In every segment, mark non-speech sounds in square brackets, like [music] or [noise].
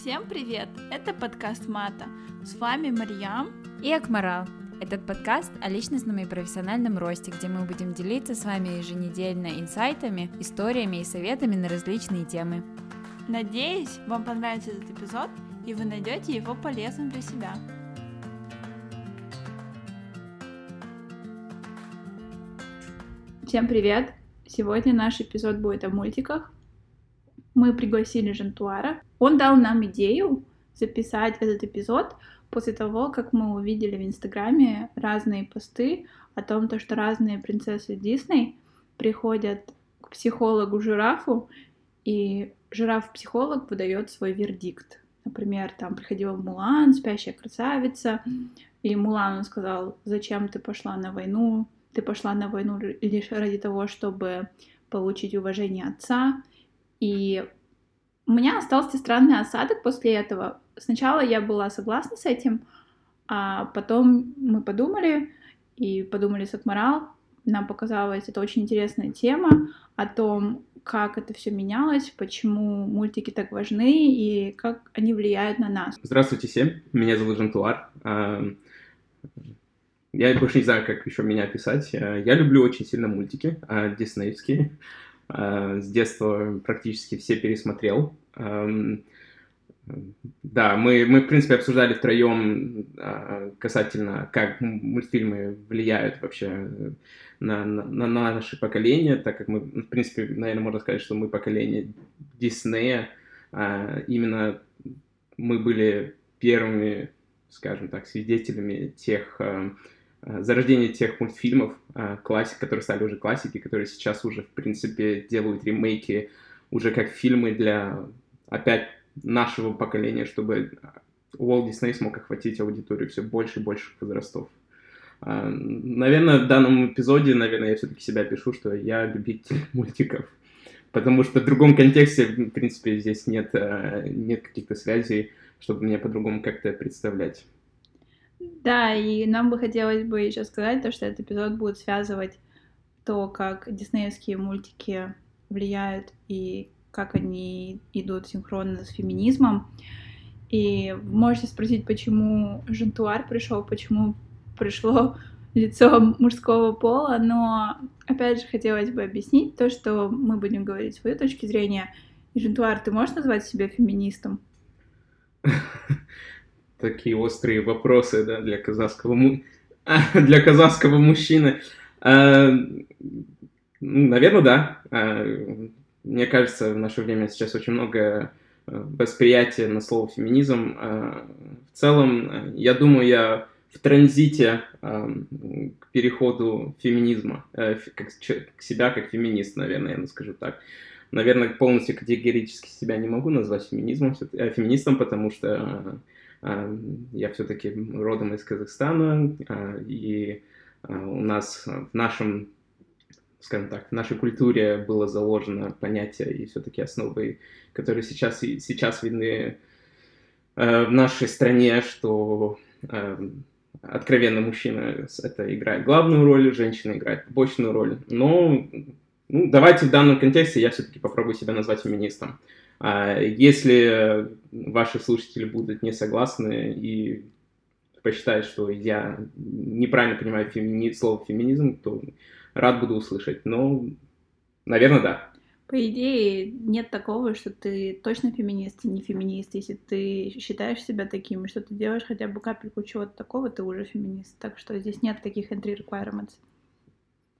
Всем привет! Это подкаст Мата. С вами Марьям и Акмарал. Этот подкаст о личностном и профессиональном росте, где мы будем делиться с вами еженедельно инсайтами, историями и советами на различные темы. Надеюсь, вам понравится этот эпизод, и вы найдете его полезным для себя. Всем привет! Сегодня наш эпизод будет о мультиках. Мы пригласили Жантуара. Он дал нам идею записать этот эпизод после того, как мы увидели в Инстаграме разные посты о том, то, что разные принцессы Дисней приходят к психологу-жирафу, и жираф-психолог выдает свой вердикт. Например, там приходила Мулан, спящая красавица, и Мулан сказал, зачем ты пошла на войну, ты пошла на войну лишь ради того, чтобы получить уважение отца. И у меня остался странный осадок после этого. Сначала я была согласна с этим, а потом мы подумали и подумали с Акмарал. Нам показалась это очень интересная тема о том, как это все менялось, почему мультики так важны и как они влияют на нас. Здравствуйте всем, меня зовут Жантуар. Я больше не знаю, как еще меня описать. Э, я люблю очень сильно мультики э, диснеевские. Э, с детства практически все пересмотрел. Эм, да, мы, мы, в принципе, обсуждали втроем касательно, как мультфильмы влияют вообще на, на, на наше поколение, так как мы, в принципе, наверное, можно сказать, что мы поколение Диснея. Именно мы были первыми, скажем так, свидетелями тех Э, зарождение тех мультфильмов, э, классик, которые стали уже классики, которые сейчас уже, в принципе, делают ремейки уже как фильмы для, опять, нашего поколения, чтобы Walt Disney смог охватить аудиторию все больше и больше возрастов. Э, наверное, в данном эпизоде, наверное, я все-таки себя пишу, что я любитель [laughs] мультиков. Потому что в другом контексте, в принципе, здесь нет, нет каких-то связей, чтобы мне по-другому как-то представлять. Да, и нам бы хотелось бы еще сказать то, что этот эпизод будет связывать то, как диснеевские мультики влияют и как они идут синхронно с феминизмом. И можете спросить, почему Жентуар пришел, почему пришло [laughs] лицо мужского пола, но опять же хотелось бы объяснить то, что мы будем говорить свою точки зрения. Жентуар, ты можешь назвать себя феминистом? [laughs] такие острые вопросы да, для казахского, [laughs] для казахского мужчины. А, ну, наверное, да. А, мне кажется, в наше время сейчас очень много э, восприятия на слово феминизм. А, в целом, я думаю, я в транзите к переходу феминизма, э, к себя как феминист, наверное, я скажу так. Наверное, полностью категорически себя не могу назвать феминизмом, э, феминистом, потому что я все-таки родом из Казахстана, а, и а, у нас в нашем, скажем так, в нашей культуре было заложено понятие и все-таки основы, которые сейчас, сейчас видны а, в нашей стране, что откровенно мужчина это играет главную роль, женщина играет побочную роль. Но ну, давайте в данном контексте я все-таки попробую себя назвать феминистом. А если ваши слушатели будут не согласны и посчитают, что я неправильно понимаю фемини... слово феминизм, то рад буду услышать. Но, наверное, да. По идее, нет такого, что ты точно феминист и не феминист. Если ты считаешь себя таким, и что ты делаешь хотя бы капельку чего-то такого, ты уже феминист. Так что здесь нет таких entry requirements.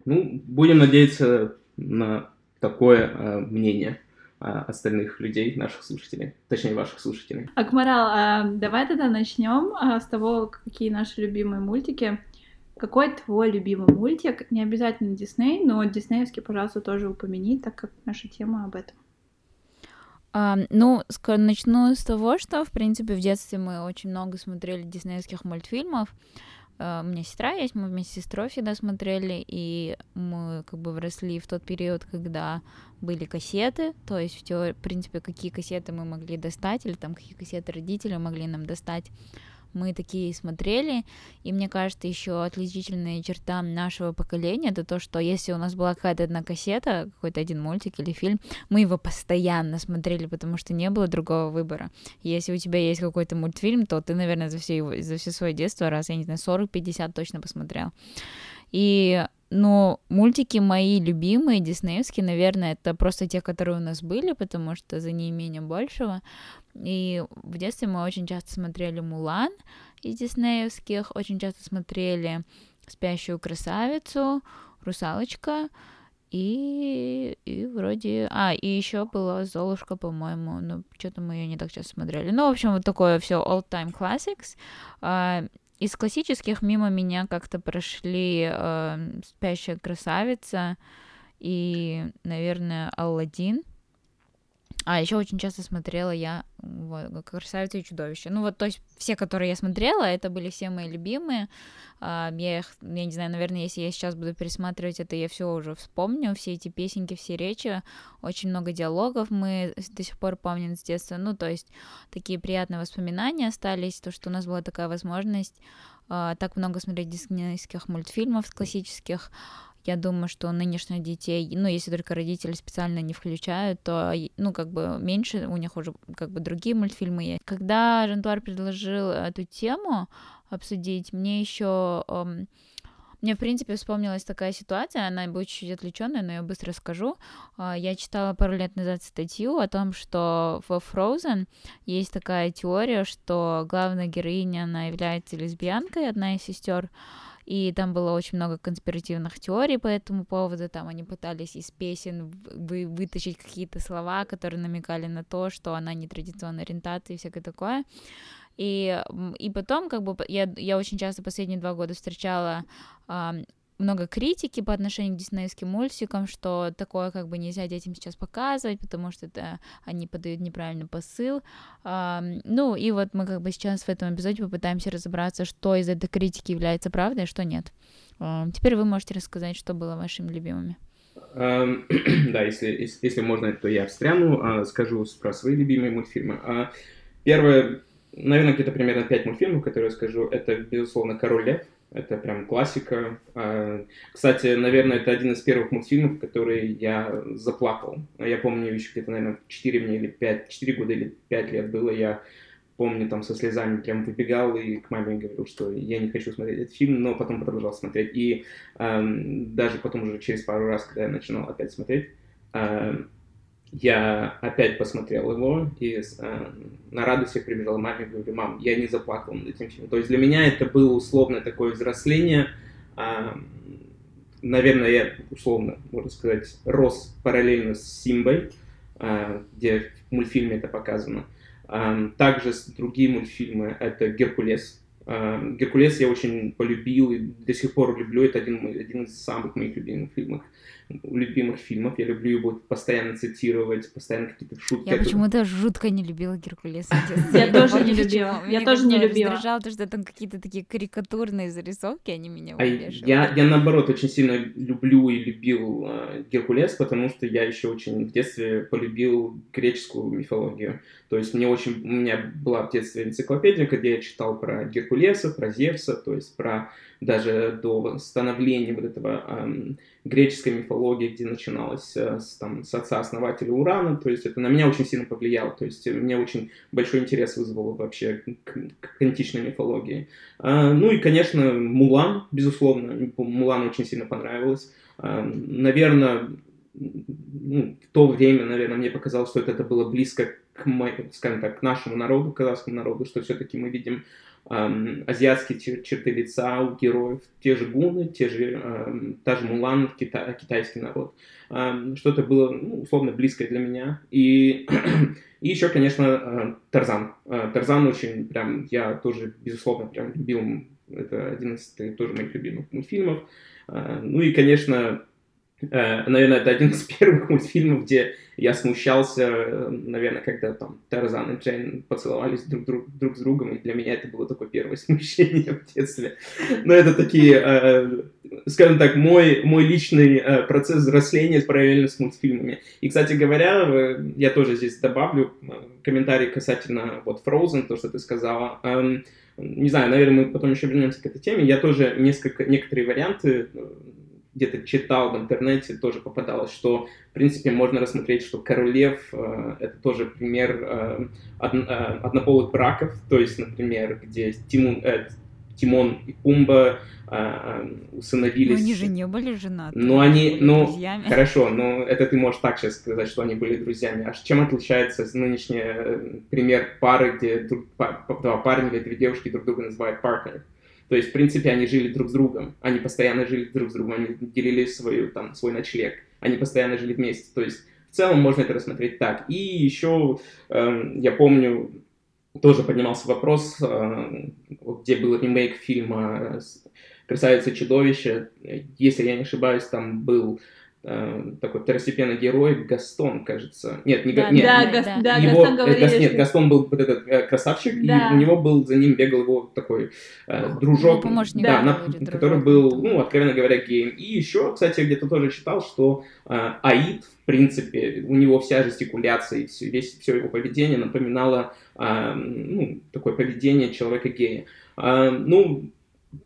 Ну, будем надеяться на такое э, мнение. А, остальных людей, наших слушателей, точнее ваших слушателей. Акмарал, а давай тогда начнем а, с того, какие наши любимые мультики. Какой твой любимый мультик? Не обязательно Дисней, но диснеевский, пожалуйста, тоже упомяни, так как наша тема об этом. Uh, ну, начну с того, что, в принципе, в детстве мы очень много смотрели диснеевских мультфильмов. Э, у меня сестра есть, мы вместе с сестрой всегда смотрели, и мы как бы выросли в тот период, когда были кассеты, то есть, в принципе, какие кассеты мы могли достать, или там какие кассеты родители могли нам достать. Мы такие смотрели, и мне кажется, еще отличительная черта нашего поколения это то, что если у нас была какая-то одна кассета, какой-то один мультик или фильм, мы его постоянно смотрели, потому что не было другого выбора. Если у тебя есть какой-то мультфильм, то ты, наверное, за все, его, за все свое детство раз, я не знаю, 40-50 точно посмотрел. И но мультики мои любимые, диснеевские, наверное, это просто те, которые у нас были, потому что за неимением большего. И в детстве мы очень часто смотрели Мулан из диснеевских, очень часто смотрели Спящую красавицу, Русалочка, и, и вроде... А, и еще была Золушка, по-моему. но что-то мы ее не так часто смотрели. Ну, в общем, вот такое все all-time classics. А, из классических мимо меня как-то прошли э, «Спящая красавица» и, наверное, «Алладин». А еще очень часто смотрела я вот, «Красавица и чудовище». Ну вот, то есть все, которые я смотрела, это были все мои любимые. А, я их, я не знаю, наверное, если я сейчас буду пересматривать это, я все уже вспомню, все эти песенки, все речи, очень много диалогов мы до сих пор помним с детства. Ну, то есть такие приятные воспоминания остались, то, что у нас была такая возможность а, так много смотреть диснейских мультфильмов классических, я думаю, что нынешних детей, ну, если только родители специально не включают, то, ну, как бы меньше, у них уже как бы другие мультфильмы есть. Когда Жантуар предложил эту тему обсудить, мне еще эм, мне, в принципе, вспомнилась такая ситуация, она будет чуть отвлеченная, но я быстро скажу. А, я читала пару лет назад статью о том, что в Frozen есть такая теория, что главная героиня, она является лесбиянкой, одна из сестер, и там было очень много конспиративных теорий по этому поводу, там они пытались из песен вы вытащить какие-то слова, которые намекали на то, что она не традиционной ориентации и всякое такое. И, и потом, как бы, я, я очень часто последние два года встречала много критики по отношению к диснеевским мультикам, что такое как бы нельзя детям сейчас показывать, потому что это они подают неправильный посыл. Ну и вот мы как бы сейчас в этом эпизоде попытаемся разобраться, что из этой критики является правдой, а что нет. Теперь вы можете рассказать, что было вашими любимыми. [clears throat] Да, если, если можно, то я встряну, а, скажу про свои любимые мультфильмы. А, первое, наверное, где-то примерно пять мультфильмов, которые я скажу, это, безусловно, «Король лев», это прям классика. А, кстати, наверное, это один из первых мультфильмов, который я заплакал. Я помню, еще где-то, наверное, 4 мне или 5, 4 года или 5 лет было, я помню, там со слезами прям выбегал и к маме говорил, что я не хочу смотреть этот фильм, но потом продолжал смотреть. И эм, даже потом уже через пару раз, когда я начинал опять смотреть, эм, я опять посмотрел его и э, на радостях прибежал маме и говорю, мам, я не заплакал над этим фильмом. То есть для меня это было условно такое взросление. Э, наверное, я условно, можно сказать, рос параллельно с Симбой, э, где в мультфильме это показано. Э, также другие мультфильмы, это «Геркулес». Э, «Геркулес» я очень полюбил и до сих пор люблю. Это один, один из самых моих любимых фильмов любимых фильмов. Я люблю его постоянно цитировать, постоянно какие-то шутки. Я почему-то жутко не любила Геркулеса. Я тоже не любила. Я тоже не любила. раздражало, потому что там какие-то такие карикатурные зарисовки, они меня а я, я, наоборот, очень сильно люблю и любил э, Геркулес, потому что я еще очень в детстве полюбил греческую мифологию. То есть мне очень... У меня была в детстве энциклопедия, где я читал про Геркулеса, про Зевса, то есть про даже до становления вот этого эм, греческой мифологии, где начиналось э, с, там, с отца-основателя Урана, то есть это на меня очень сильно повлияло, то есть мне очень большой интерес вызвало вообще к, к античной мифологии. Э, ну и, конечно, Мулан, безусловно, Мулан очень сильно понравилось. Э, наверное, ну, в то время, наверное, мне показалось, что это, это было близко к, скажем так, к нашему народу, к казахскому народу, что все-таки мы видим эм, азиатские чер- черты лица у героев, те же гуны, те же, эм, та же Мулан, кита- китайский народ. Эм, что-то было, ну, условно, близкое для меня. И, [clears throat] и еще, конечно, э, Тарзан. Э, Тарзан очень прям, я тоже, безусловно, прям любил, это один из тоже моих любимых мультфильмов. Э, ну и, конечно, наверное, это один из [laughs] первых мультфильмов, где я смущался, э, наверное, когда там Тарзан и Джейн поцеловались друг, друг, друг с другом, и для меня это было такое первое [laughs] смущение в детстве. Но это такие, э, скажем так, мой, мой личный э, процесс взросления параллельно с мультфильмами. И, кстати говоря, э, я тоже здесь добавлю э, комментарий касательно вот Frozen, то, что ты сказала. Эм, не знаю, наверное, мы потом еще вернемся к этой теме. Я тоже несколько, некоторые варианты э, где-то читал в интернете, тоже попадалось, что, в принципе, можно рассмотреть, что Король Лев э, это тоже пример э, од, э, однополых браков, то есть, например, где Тимон, э, Тимон и Пумба э, э, усыновились. Но они же не были женаты. Ну, они, ну, друзьями. хорошо, но это ты можешь так сейчас сказать, что они были друзьями. А чем отличается нынешний э, пример пары, где друг, два парня или две девушки друг друга называют партнер? То есть, в принципе, они жили друг с другом, они постоянно жили друг с другом, они делили свою, там, свой ночлег, они постоянно жили вместе. То есть, в целом можно это рассмотреть так. И еще эм, я помню, тоже поднимался вопрос, э, где был ремейк фильма э, «Красавица и чудовище». Если я не ошибаюсь, там был э, такой второстепенный герой Гастон, кажется. Нет, не, Да, нет, да, да, Гас- да. его, Гастон э, говорили, Гас- нет, что- Гастон был вот этот э, красавчик, Да. и у него был, за ним бегал его такой э, дружок, Ну, да, да, на- вроде, который дружок, был, там. ну, откровенно говоря, геем. И еще, кстати, где-то тоже читал, что э, Аид, в принципе, у него вся жестикуляция и все, весь, все его поведение напоминало э, ну, такое поведение человека-гея. Э, ну,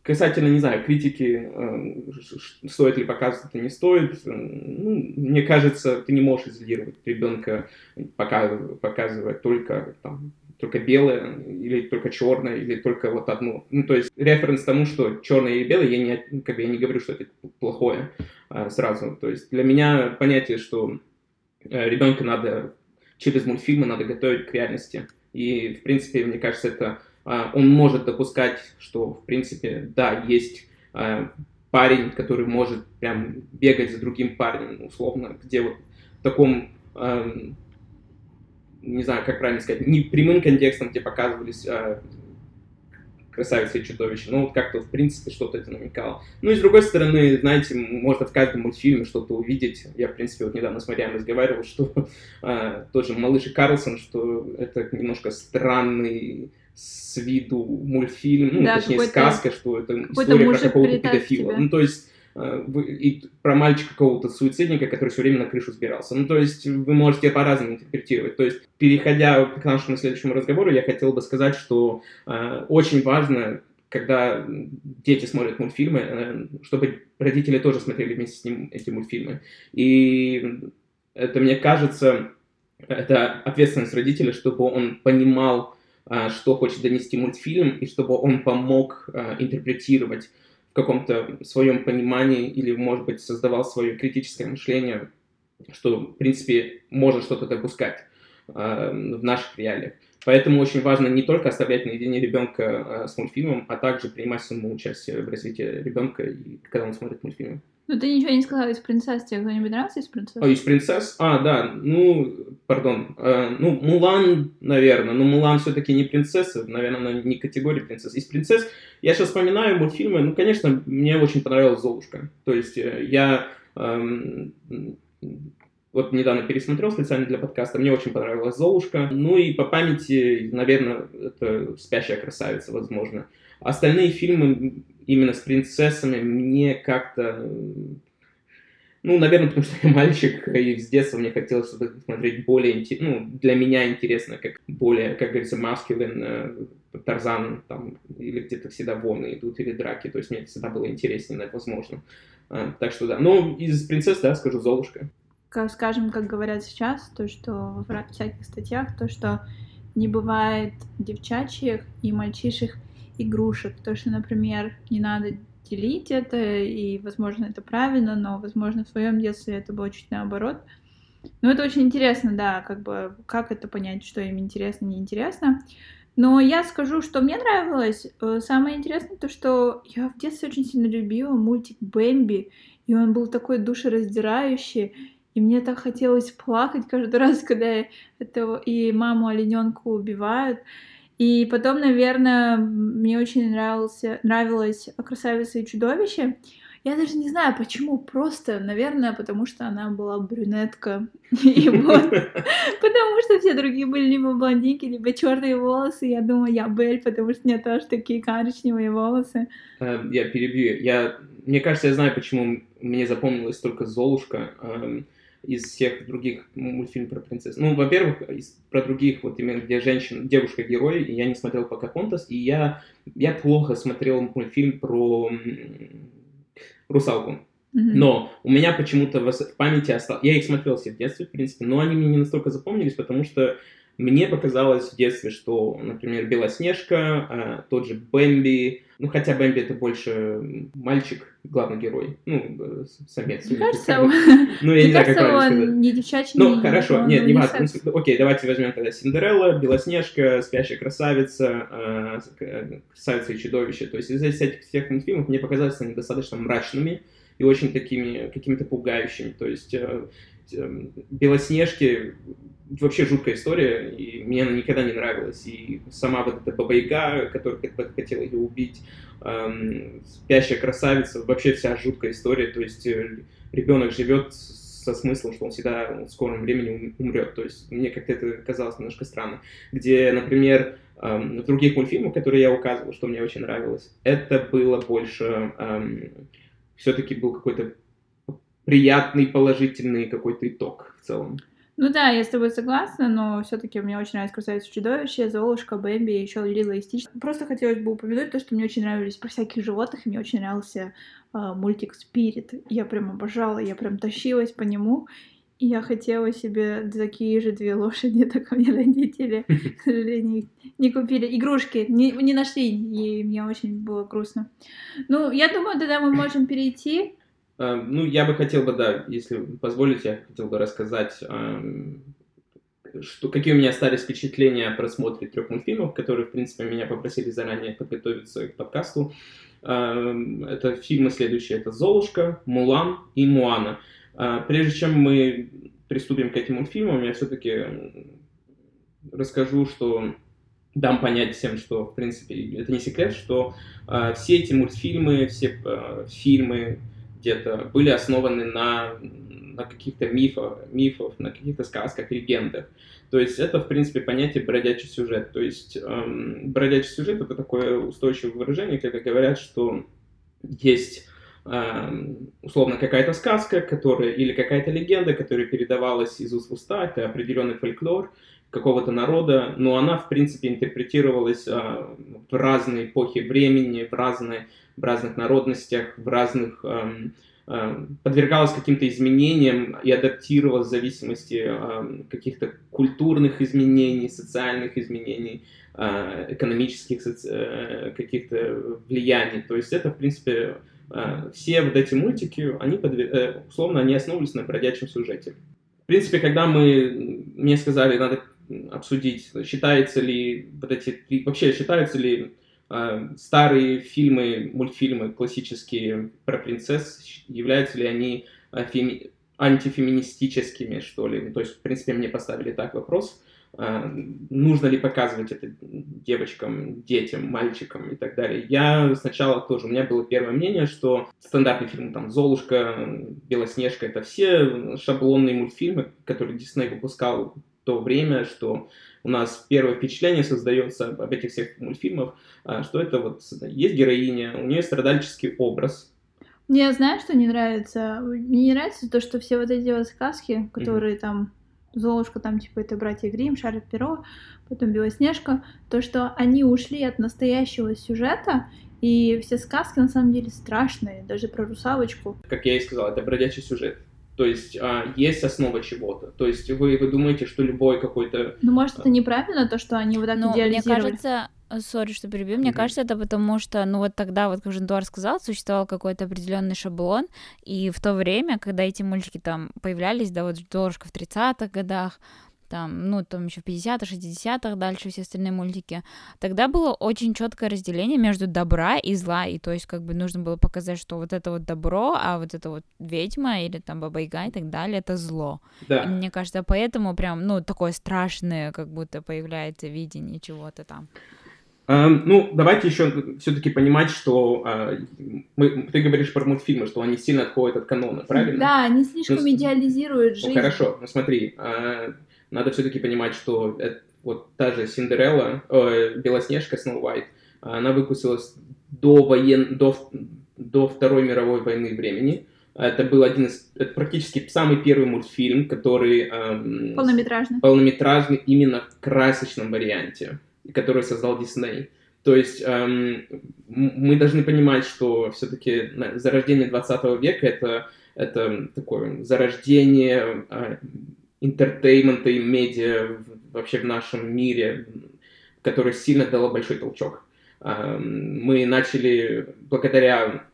Касательно, не знаю, критики, э, ш- стоит ли показывать это, не стоит, э, ну, мне кажется, ты не можешь изолировать ребенка, пока показывать только там, только белое, или только черное, или только вот одно. Ну, то есть референс тому, что черное или белое, я не, как бы, я не говорю, что это плохое а, сразу. То есть для меня понятие, что э, ребенка надо через мультфильмы надо готовить к реальности. И, в принципе, мне кажется, это он может допускать, что, в принципе, да, есть а, парень, который может прям бегать за другим парнем, условно, где вот в таком, не знаю, как правильно сказать, не прямым контекстом, где показывались а, красавица и чудовище, но вот как-то, в принципе, что-то это намекало. Ну и с другой стороны, знаете, можно в каждом мультфильме что-то увидеть. Я, в принципе, вот недавно с Мариам разговаривал, [laughs] что а, тот же Малыш и Карлсон, что это немножко странный с виду мультфильм, ну, Да, точнее, сказка, что это история про какого-то педофила. тебя. Ну, то есть э, и про мальчика какого-то суицидника, который все время на крышу сбирался. Ну, то есть вы можете по-разному интерпретировать. То есть, переходя к нашему следующему разговору, я хотел бы сказать, что э, очень важно, когда дети смотрят мультфильмы, э, чтобы родители тоже смотрели вместе с ним эти мультфильмы. И это, мне кажется, это ответственность родителя, чтобы он понимал, что хочет донести мультфильм, и чтобы он помог а, интерпретировать в каком-то своем понимании или, может быть, создавал свое критическое мышление, что, в принципе, можно что-то допускать а, в наших реалиях. Поэтому очень важно не только оставлять наедине ребенка с мультфильмом, а также принимать самому участие в развитии ребенка, когда он смотрит мультфильмы. Ну, ты ничего не сказала из принцесс. Тебе кто-нибудь нравится из принцесс? О, из принцесс? А, да, ну, пардон. Э, ну, Мулан, наверное, но Мулан все-таки не принцесса, наверное, она не категория принцесс. Из принцесс я сейчас вспоминаю мультфильмы, ну, конечно, мне очень понравилась Золушка. То есть э, я эм, вот недавно пересмотрел специально для подкаста, мне очень понравилась Золушка. Ну и по памяти, наверное, это «Спящая красавица», возможно. Остальные фильмы именно с принцессами мне как-то... Ну, наверное, потому что я мальчик, и с детства мне хотелось что-то смотреть более, ну, для меня интересно, как более, как говорится, маскулин, э, Тарзан, там, или где-то всегда войны идут, или драки, то есть мне всегда было интереснее, возможно. А, так что да. Ну, из принцесс, да, скажу, Золушка. Скажем, как говорят сейчас, то, что в ра- всяких статьях, то, что не бывает девчачьих и мальчишек игрушек. То, что, например, не надо делить это, и, возможно, это правильно, но, возможно, в своем детстве это было чуть наоборот. Ну, это очень интересно, да, как бы, как это понять, что им интересно, неинтересно. Но я скажу, что мне нравилось. Э, Самое интересное то, что я в детстве очень сильно любила мультик Бэмби, и он был такой душераздирающий, и мне так хотелось плакать каждый [laughs] раз, когда этого и маму олененку убивают. И потом, наверное, мне очень нравился, нравилась «Красавица и чудовище». Я даже не знаю, почему, просто, наверное, потому что она была брюнетка. [laughs] И вот, потому что все другие были либо блондинки, либо черные волосы. Я думаю, я Бель, потому что у меня тоже такие коричневые волосы. Эм, я перебью. Я, мне кажется, я знаю, почему мне запомнилась только Золушка эм, из всех других мультфильмов про принцесс. Ну, во-первых, про других, вот именно где женщина, девушка-герой, я не смотрел Покахонтас, и я, я плохо смотрел мультфильм про русалку. Но у меня почему-то в памяти осталось... Я их смотрел все в детстве, в принципе, но они мне не настолько запомнились, потому что мне показалось в детстве, что, например, Белоснежка, а, тот же Бэмби, ну хотя Бэмби это больше мальчик, главный герой, ну, э, самец. Мне кажется, ну, я не знаю, как правильно сказать. не девчачий, Ну, хорошо, нет, не важно. Окей, давайте возьмем тогда Синдерелла, Белоснежка, Спящая красавица, а, Красавица и чудовище. То есть из этих всех мультфильмов мне показались они достаточно мрачными и очень такими какими-то пугающими. То есть э, Белоснежки вообще жуткая история, и мне она никогда не нравилась. И сама вот эта баба которая хотела ее убить, эм, спящая красавица, вообще вся жуткая история. То есть э, ребенок живет со смыслом, что он всегда в скором времени умрет. То есть мне как-то это казалось немножко странно. Где, например, эм, в других мультфильмах, которые я указывал, что мне очень нравилось, это было больше... Эм, все-таки был какой-то приятный, положительный какой-то итог в целом. Ну да, я с тобой согласна, но все-таки мне очень нравится «Красавица чудовище», «Золушка», «Бэмби», еще «Лила и Стич». Просто хотелось бы упомянуть то, что мне очень нравились про всяких животных, и мне очень нравился э, мультик «Спирит». Я прям обожала, я прям тащилась по нему, и я хотела себе такие же две лошади, [laughs] только мне родители, [laughs] к сожалению, не купили. Игрушки не, не нашли, и мне очень было грустно. Ну, я думаю, тогда мы можем перейти ну, я бы хотел бы, да, если позволите, я хотел бы рассказать, эм, что, какие у меня остались впечатления о просмотре трех мультфильмов, которые, в принципе, меня попросили заранее подготовиться к подкасту. Эм, это фильмы следующие, это «Золушка», «Мулан» и «Муана». Э, прежде чем мы приступим к этим мультфильмам, я все-таки расскажу, что дам понять всем, что, в принципе, это не секрет, что э, все эти мультфильмы, все э, фильмы, где-то были основаны на, на каких-то мифах, мифах, на каких-то сказках, легендах. То есть это, в принципе, понятие бродячий сюжет. То есть эм, бродячий сюжет это такое устойчивое выражение, когда говорят, что есть эм, условно какая-то сказка, которая или какая-то легенда, которая передавалась из уст в уста, это определенный фольклор какого-то народа, но она, в принципе, интерпретировалась э, в разные эпохи времени, в разные в разных народностях, в разных эм, эм, подвергалась каким-то изменениям и адаптировалась в зависимости эм, каких-то культурных изменений, социальных изменений, э, экономических э, каких-то влияний. То есть это, в принципе, э, все вот эти мультики, они подвер... условно, они основывались на бродячем сюжете. В принципе, когда мы, мне сказали, надо обсудить, считается ли вот эти, вообще считаются ли старые фильмы, мультфильмы классические про принцесс, являются ли они а, феми... антифеминистическими, что ли? То есть, в принципе, мне поставили так вопрос. А, нужно ли показывать это девочкам, детям, мальчикам и так далее. Я сначала тоже, у меня было первое мнение, что стандартные фильмы, там, «Золушка», «Белоснежка» — это все шаблонные мультфильмы, которые Дисней выпускал то время, что у нас первое впечатление создается об этих всех мультфильмах, а, что это вот есть героиня, у нее страдальческий образ, мне знаешь, что не нравится? Мне не нравится то, что все вот эти вот сказки, которые mm-hmm. там Золушка, там типа это братья Грим, Шарль Перо, потом Белоснежка, то, что они ушли от настоящего сюжета, и все сказки на самом деле страшные, даже про русалочку. Как я и сказал, это бродячий сюжет. То есть а, есть основа чего-то. То есть вы, вы думаете, что любой какой-то... Ну, может, это неправильно, то, что они вот так ну, идеализировали? Мне кажется, сори, что перебью, мне mm-hmm. кажется, это потому что, ну, вот тогда, вот, как Жентуар сказал, существовал какой-то определенный шаблон, и в то время, когда эти мультики там появлялись, да, вот Дорожка в 30-х годах, там, ну, там еще в 50-х, 60-х, дальше все остальные мультики, тогда было очень четкое разделение между добра и зла, и то есть как бы нужно было показать, что вот это вот добро, а вот это вот ведьма или там баба-яга и так далее, это зло. Да. И мне кажется, поэтому прям, ну, такое страшное как будто появляется видение чего-то там. Эм, ну, давайте еще все-таки понимать, что э, мы, ты говоришь про мультфильмы, что они сильно отходят от канона, правильно? Да, они слишком ну, идеализируют жизнь. Ну, хорошо, ну смотри, э, надо все-таки понимать, что это, вот та же Синдерелла, э, Белоснежка, Сноу Уайт, она выпустилась до, воен... до, до Второй мировой войны времени. Это был один из, это практически самый первый мультфильм, который... Эм, полнометражный. Полнометражный именно в красочном варианте который создал Дисней. То есть эм, мы должны понимать, что все-таки зарождение 20 века это, это такое зарождение э, entertainment а и медиа вообще в нашем мире, которое сильно дало большой толчок. Эм, мы начали, благодаря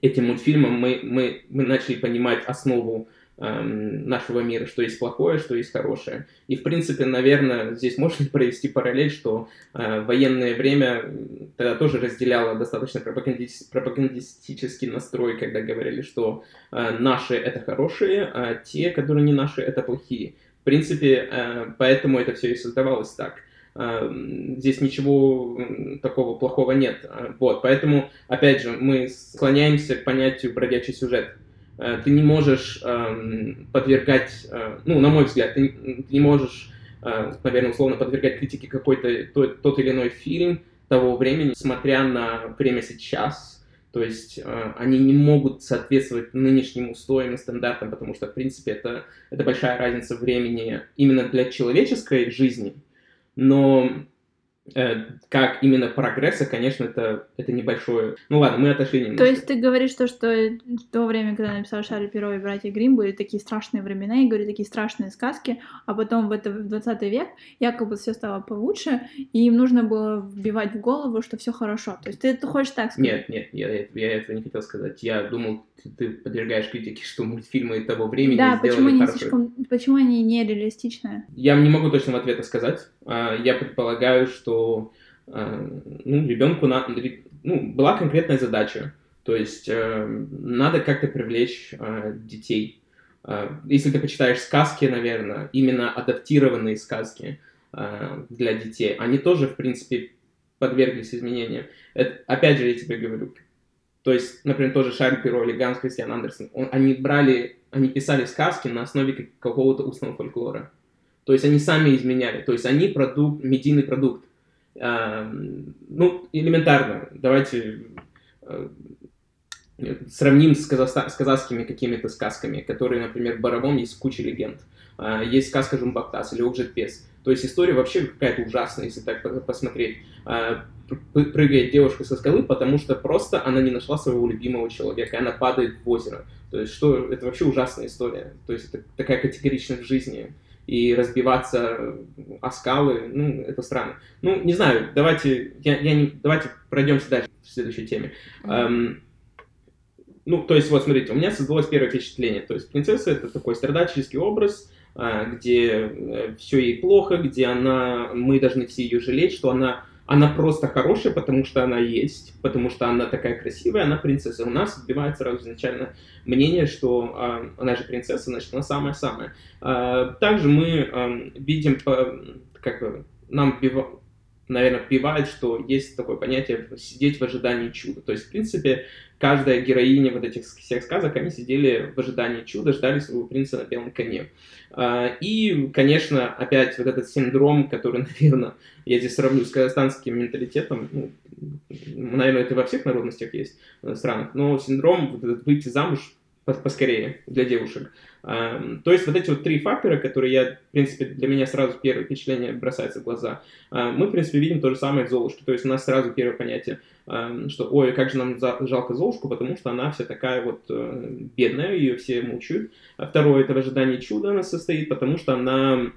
этим мультфильмам, мы, мы, мы начали понимать основу нашего мира, что есть плохое, что есть хорошее. И, в принципе, наверное, здесь можно [laughs] провести параллель, что э, военное время тогда тоже разделяло достаточно пропагандистический настрой, когда говорили, что э, наши это хорошие, а те, которые не наши, это плохие. В принципе, э, поэтому это все и создавалось так. Эм, здесь ничего такого плохого нет. Вот, поэтому, опять же, мы склоняемся к понятию бродячий сюжет. Э, ты не можешь эм, подвергать, э, ну, на мой взгляд, ты, не можешь, э, наверное, условно подвергать критике какой-то тот, тот или иной фильм того времени, смотря на время сейчас. То есть они не могут соответствовать нынешним устоям и стандартам, потому что, в принципе, это, это большая разница времени именно для человеческой жизни. Но как именно прогресса, конечно, это, это небольшое... Ну ладно, мы отошли немножко. То есть ты говоришь то, что в то время, когда написал Шарли Перо и братья Грим, были такие страшные времена, и говорили такие страшные сказки, а потом в, это, в 20 век якобы все стало получше, и им нужно было вбивать в голову, что все хорошо. То есть ты, ты хочешь так сказать? Нет, нет, я, я этого не хотел сказать. Я думал, ты, ты подвергаешь критике, что мультфильмы того времени да, почему они хорошо. слишком, почему они нереалистичные? Я не могу точного ответа сказать. А, я предполагаю, что э, ну, ребенку на, ну, была конкретная задача. То есть э, надо как-то привлечь э, детей. Если ты почитаешь сказки, наверное, именно адаптированные сказки для детей, они тоже, в принципе, подверглись изменениям. Это, опять же, я тебе говорю, то есть, например, тоже Шарль Перо или Ганс Кристиан Андерсен, он, они брали, они писали сказки на основе какого-то устного фольклора. То есть они сами изменяли. То есть они продукт, медийный продукт. Ну, элементарно. Давайте а, сравним с, казахста- с казахскими какими-то сказками, которые, например, Барабон есть куча легенд. А, есть сказка Жумбактас или Пес. То есть история вообще какая-то ужасная, если так посмотреть. А, прыгает девушка со скалы, потому что просто она не нашла своего любимого человека, и она падает в озеро. То есть что это вообще ужасная история. То есть это такая категоричность в жизни и разбиваться о скалы, ну, это странно. Ну, не знаю, давайте, я, я не, давайте пройдемся дальше в следующей теме. Mm-hmm. Эм, ну, то есть, вот, смотрите, у меня создалось первое впечатление. То есть, принцесса — это такой страдальческий образ, э, где э, все ей плохо, где она, мы должны все ее жалеть, что она она просто хорошая, потому что она есть, потому что она такая красивая, она принцесса. У нас отбивает сразу изначально мнение, что э, она же принцесса, значит, она самая-самая. Э, также мы э, видим, по, как бы, нам наверное, вбивает, что есть такое понятие сидеть в ожидании чуда. То есть, в принципе, каждая героиня вот этих всех сказок, они сидели в ожидании чуда, ждали своего принца на белом коне. А, и, конечно, опять вот этот синдром, который, [laughs] наверное, я здесь сравню с казахстанским менталитетом, ну, наверное, это во всех народностях есть э, странах, но синдром вот этот выйти замуж поскорее для девушек. То есть вот эти вот три фактора, которые я, в принципе, для меня сразу первое впечатление бросается в глаза, мы, в принципе, видим то же самое в Золушке. То есть у нас сразу первое понятие, что, ой, как же нам жалко Золушку, потому что она вся такая вот э, бедная, ее все мучают. А второе, это в ожидании чуда она состоит, потому что она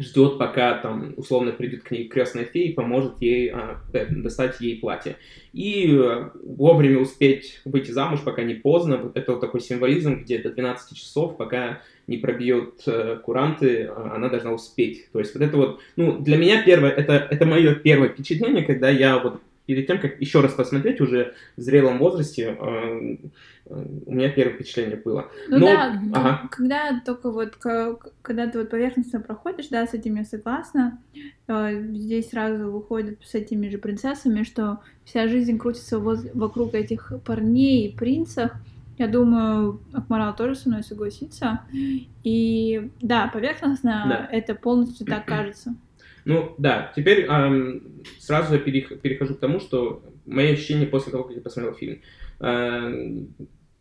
ждет, пока там условно придет к ней крестная фея и поможет ей а, э, достать ей платье. И а, вовремя успеть выйти замуж, пока не поздно. Вот это вот такой символизм, где до 12 часов, пока не пробьет э, куранты, а, она должна успеть. То есть вот это вот, ну, для меня первое, это, это мое первое впечатление, когда я вот перед тем, как еще раз посмотреть уже в зрелом возрасте, э, у меня первое впечатление было. Ну Но, да, ага. когда только вот, когда ты вот поверхностно проходишь, да, с этим я согласна, здесь сразу выходит с этими же принцессами, что вся жизнь крутится вокруг этих парней и принцев, я думаю, Акмарал тоже со мной согласится. И да, поверхностно да. это полностью так [clears throat] кажется. Ну да, теперь эм, сразу я перехожу к тому, что мои ощущения после того, как я посмотрел фильм. Э,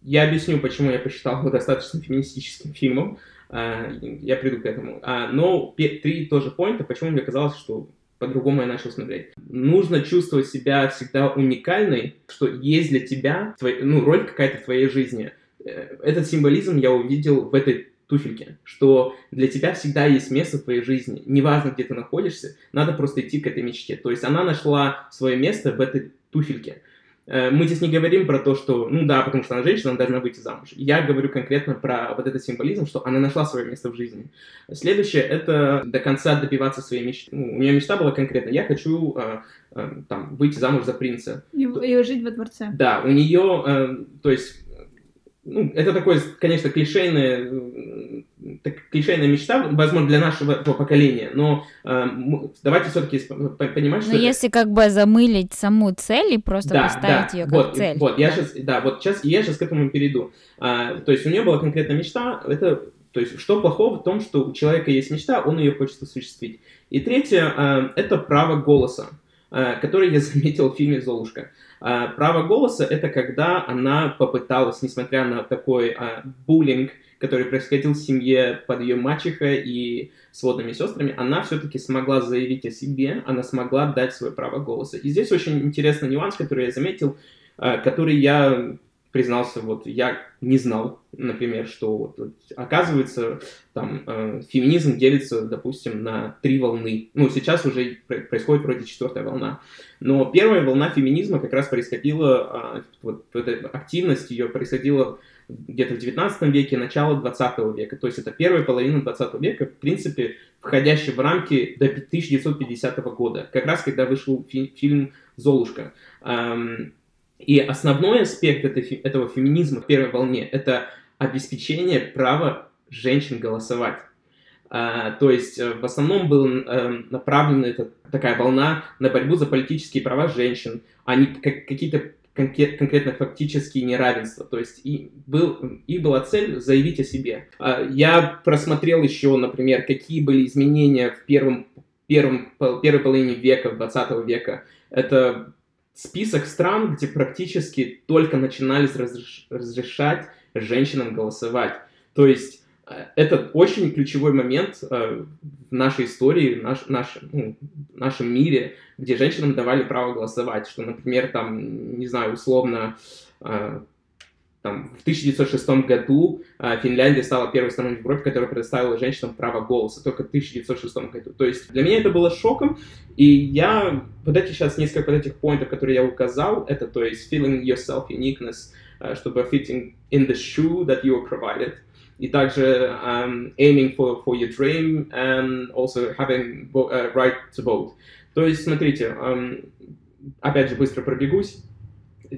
я объясню, почему я посчитал его достаточно феминистическим фильмом. Э, я приду к этому. А, но три тоже поинта, почему мне казалось, что по-другому я начал смотреть. Нужно чувствовать себя всегда уникальной, что есть для тебя твой, ну, роль какая-то в твоей жизни. Э, этот символизм я увидел в этой туфельке, что для тебя всегда есть место в твоей жизни. Неважно, где ты находишься, надо просто идти к этой мечте. То есть она нашла свое место в этой туфельке. Э, мы здесь не говорим про то, что, ну да, потому что она женщина, она должна выйти замуж. Я говорю конкретно про вот этот символизм, что она нашла свое место в жизни. Следующее — это до конца добиваться своей мечты. Ну, у нее мечта была конкретно, я хочу э, э, там, выйти замуж за принца. И, и жить во дворце. Да, у нее, э, то есть ну, это такое, конечно, клишейное, так, клишейная мечта, возможно, для нашего поколения, но э, давайте все-таки понимать, что... Но это... если как бы замылить саму цель и просто да, поставить да, ее как вот, цель. Вот, да. я сейчас, да, вот сейчас, я сейчас к этому перейду. А, то есть у нее была конкретная мечта, это, то есть что плохого в том, что у человека есть мечта, он ее хочет осуществить. И третье, э, это право голоса, э, которое я [laughs] заметил в фильме «Золушка». А, право голоса — это когда она попыталась, несмотря на такой буллинг, который происходил в семье под ее мачехой и сводными сестрами, она все-таки смогла заявить о себе, она смогла дать свое право голоса. И здесь очень интересный нюанс, который я заметил, а, который я признался, вот я не знал, например, что вот, оказывается там э, феминизм делится, допустим, на три волны. Ну, сейчас уже происходит вроде четвертая волна. Но первая волна феминизма как раз происходила, э, вот эта активность ее происходила где-то в 19 веке, начало 20 века. То есть это первая половина 20 века, в принципе, входящая в рамки до 1950 года, как раз когда вышел фи- фильм «Золушка». Эм, и основной аспект этой, этого феминизма в первой волне – это обеспечение права женщин голосовать. А, то есть э, в основном была э, направлена эта такая волна на борьбу за политические права женщин, а не как, какие-то конкретно фактические неравенства. То есть и был, их была цель заявить о себе. А, я просмотрел еще, например, какие были изменения в первом, первом, первой половине века, 20 века. Это список стран, где практически только начинались разреш... разрешать женщинам голосовать. То есть это очень ключевой момент э, в нашей истории, в наш, наш, ну, нашем мире, где женщинам давали право голосовать, что, например, там, не знаю, условно, э, там, в 1906 году э, Финляндия стала первой страной в Европе, которая предоставила женщинам право голоса, только в 1906 году. То есть для меня это было шоком, и я, вот эти сейчас несколько вот этих поинтов, которые я указал, это, то есть, feeling yourself uniqueness, чтобы fitting in the shoe that you are provided, и также um, aiming for, for your dream and also having uh, right to vote. То есть, смотрите, um, опять же, быстро пробегусь.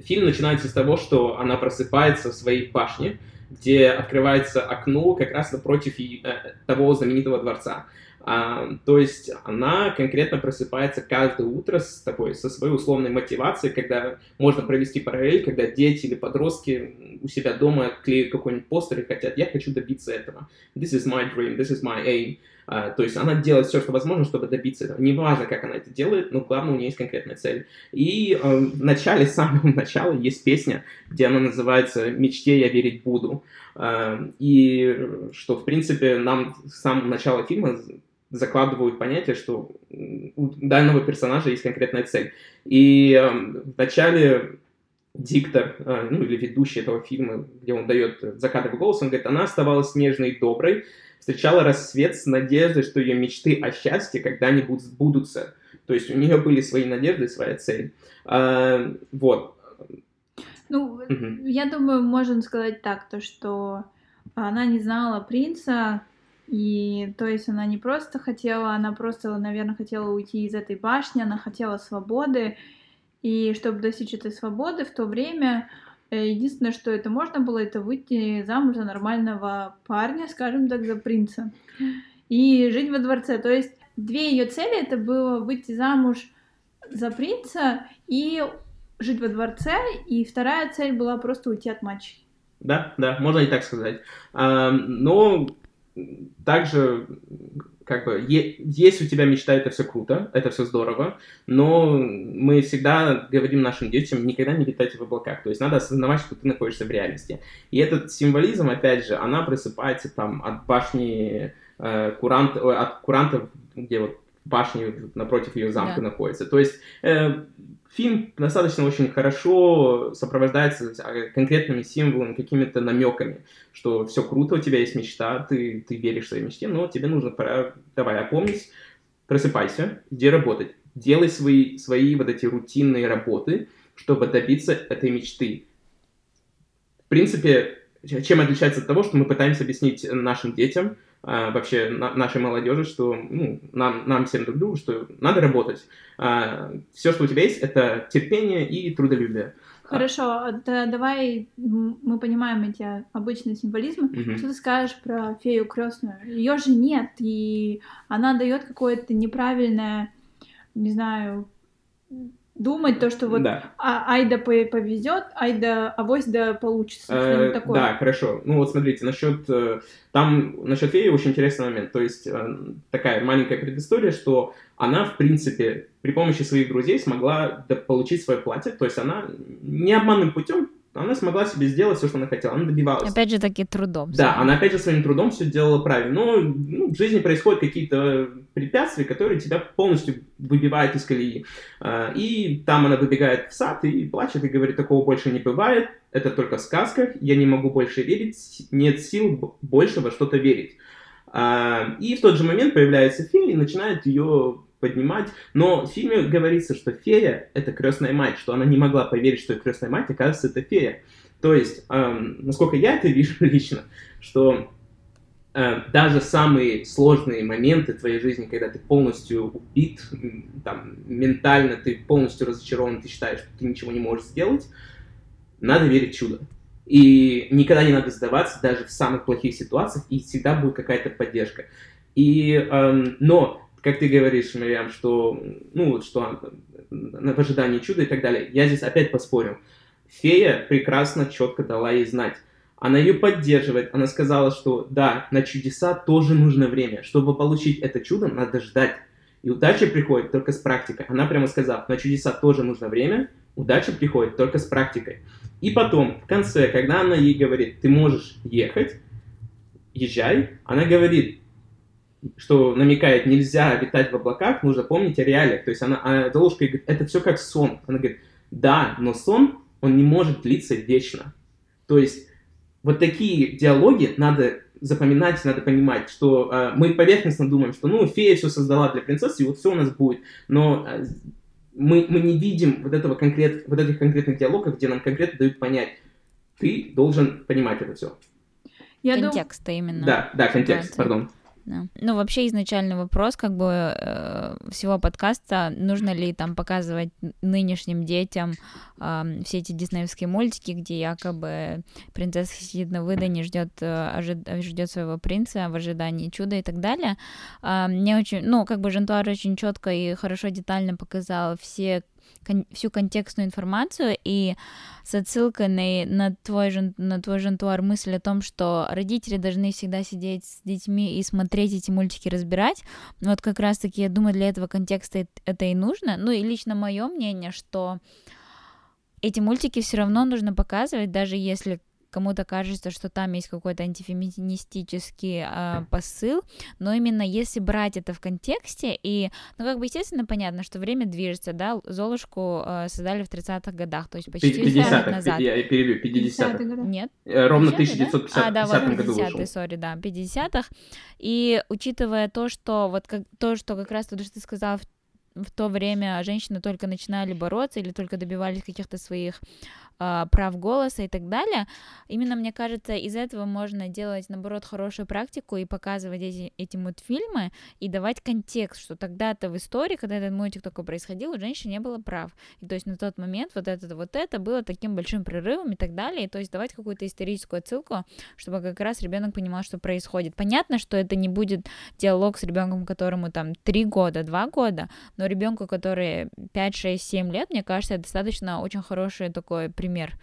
Фильм начинается с того, что она просыпается в своей башне, где открывается окно как раз напротив э, того знаменитого дворца. А, то есть она конкретно просыпается каждое утро с такой, со своей условной мотивацией, когда можно провести параллель, когда дети или подростки у себя дома клеят какой-нибудь постер и хотят, я хочу добиться этого. This is my dream, this is my aim. А, то есть она делает все, что возможно, чтобы добиться этого. Неважно, как она это делает, но главное, у нее есть конкретная цель. И э, в начале, [laughs] с самого начала, есть песня, где она называется «Мечте я верить буду». Э, и что, в принципе, нам с самого начала фильма закладывают понятие, что у данного персонажа есть конкретная цель. И э, в начале диктор, э, ну или ведущий этого фильма, где он дает закадровый голос, он говорит, она оставалась нежной и доброй, встречала рассвет с надеждой, что ее мечты о счастье когда-нибудь сбудутся. То есть у нее были свои надежды, своя цель. А, вот. Ну, угу. я думаю, можно сказать так, то что она не знала принца, и то есть она не просто хотела, она просто, наверное, хотела уйти из этой башни, она хотела свободы. И чтобы достичь этой свободы, в то время э, единственное, что это можно было, это выйти замуж за нормального парня, скажем так, за принца. И жить во дворце. То есть две ее цели это было выйти замуж за принца и жить во дворце, и вторая цель была просто уйти от мачехи. Да, да, можно и так сказать. Но также как бы, есть у тебя мечта, это все круто, это все здорово, но мы всегда говорим нашим детям, никогда не летайте в облаках, то есть надо осознавать, что ты находишься в реальности. И этот символизм, опять же, она просыпается там от башни э, курант, от курантов, где вот башни напротив ее замка да. находится. То есть э, фильм достаточно очень хорошо сопровождается а, конкретными символами, какими-то намеками, что все круто, у тебя есть мечта, ты, ты веришь в своей мечте, но тебе нужно пора, давай опомнись, просыпайся, иди работать, делай свои, свои вот эти рутинные работы, чтобы добиться этой мечты. В принципе, чем отличается от того, что мы пытаемся объяснить нашим детям, а, вообще на, нашей молодежи, что ну, нам, нам всем друг другу, что надо работать. А, все, что у тебя есть, это терпение и трудолюбие. Хорошо, да, давай мы понимаем эти обычные символизмы. Угу. Что ты скажешь про фею крестную? Ее же нет, и она дает какое-то неправильное, не знаю, думать то, что вот да. а, Айда повезет, Айда авось да получится. Э, такое. Да, хорошо. Ну вот смотрите, насчет э, там насчет феи очень интересный момент. То есть э, такая маленькая предыстория, что она в принципе при помощи своих друзей смогла получить свое платье. То есть она не обманным путем она смогла себе сделать все, что она хотела, она добивалась. Опять же таки трудом. Да, она опять же своим трудом все делала правильно. Но ну, в жизни происходят какие-то препятствия, которые тебя полностью выбивают из колеи. А, и там она выбегает в сад и плачет, и говорит, такого больше не бывает, это только в сказках, я не могу больше верить, нет сил больше во что-то верить. А, и в тот же момент появляется фея и начинает ее поднимать. Но в фильме говорится, что фея — это крестная мать, что она не могла поверить, что крестная мать, оказывается, это фея. То есть, эм, насколько я это вижу [laughs] лично, что э, даже самые сложные моменты твоей жизни, когда ты полностью убит, там, ментально ты полностью разочарован, ты считаешь, что ты ничего не можешь сделать, надо верить в чудо. И никогда не надо сдаваться, даже в самых плохих ситуациях, и всегда будет какая-то поддержка. И, эм, но как ты говоришь, Мариам, что, ну, что в ожидании чуда и так далее, я здесь опять поспорю. Фея прекрасно, четко дала ей знать. Она ее поддерживает. Она сказала, что да, на чудеса тоже нужно время. Чтобы получить это чудо, надо ждать. И удача приходит только с практикой. Она прямо сказала, на чудеса тоже нужно время, удача приходит только с практикой. И потом, в конце, когда она ей говорит, ты можешь ехать, езжай, она говорит, что намекает, нельзя летать в облаках, нужно помнить о реалиях. То есть она, а Золушка говорит, это все как сон. Она говорит, да, но сон, он не может длиться вечно. То есть вот такие диалоги надо запоминать, надо понимать, что э, мы поверхностно думаем, что ну фея все создала для принцессы, и вот все у нас будет. Но э, мы, мы не видим вот этого конкрет, вот этих конкретных диалогов, где нам конкретно дают понять, ты должен понимать это все. Я контекст дум... именно. Да, да, контекст, да, пардон. Да. Ну, вообще изначальный вопрос как бы э, всего подкаста, нужно ли там показывать нынешним детям э, все эти диснеевские мультики, где якобы принцесса сидит на выдане, ждет э, ждет своего принца в ожидании чуда и так далее. Э, мне очень, ну, как бы Жантуар очень четко и хорошо детально показал все кон- всю контекстную информацию и с отсылкой на, на, твой, на твой жантуар мысль о том, что родители должны всегда сидеть с детьми и смотреть эти мультики, разбирать. Вот как раз-таки, я думаю, для этого контекста это и нужно. Ну и лично мое мнение, что эти мультики все равно нужно показывать, даже если кому-то кажется, что там есть какой-то антифеминистический э, посыл, но именно если брать это в контексте, и, ну, как бы, естественно, понятно, что время движется, да, Золушку э, создали в 30-х годах, то есть почти 50 лет назад. Я перебью, 50-х. Нет? Э, ровно 1950 да? а, да, вот, году 50 сори, да, 50-х, и учитывая то, что, вот, как, то, что как раз то, что ты сказал в то время женщины только начинали бороться или только добивались каких-то своих прав голоса и так далее. Именно, мне кажется, из этого можно делать, наоборот, хорошую практику и показывать эти, эти мультфильмы и давать контекст, что тогда-то в истории, когда этот мультик только происходил, у женщин не было прав. И то есть на тот момент вот это вот это было таким большим прерывом и так далее. И то есть давать какую-то историческую отсылку, чтобы как раз ребенок понимал, что происходит. Понятно, что это не будет диалог с ребенком, которому там 3 года, 2 года, но ребенку, который 5, 6, 7 лет, мне кажется, достаточно очень хороший такой пример пример.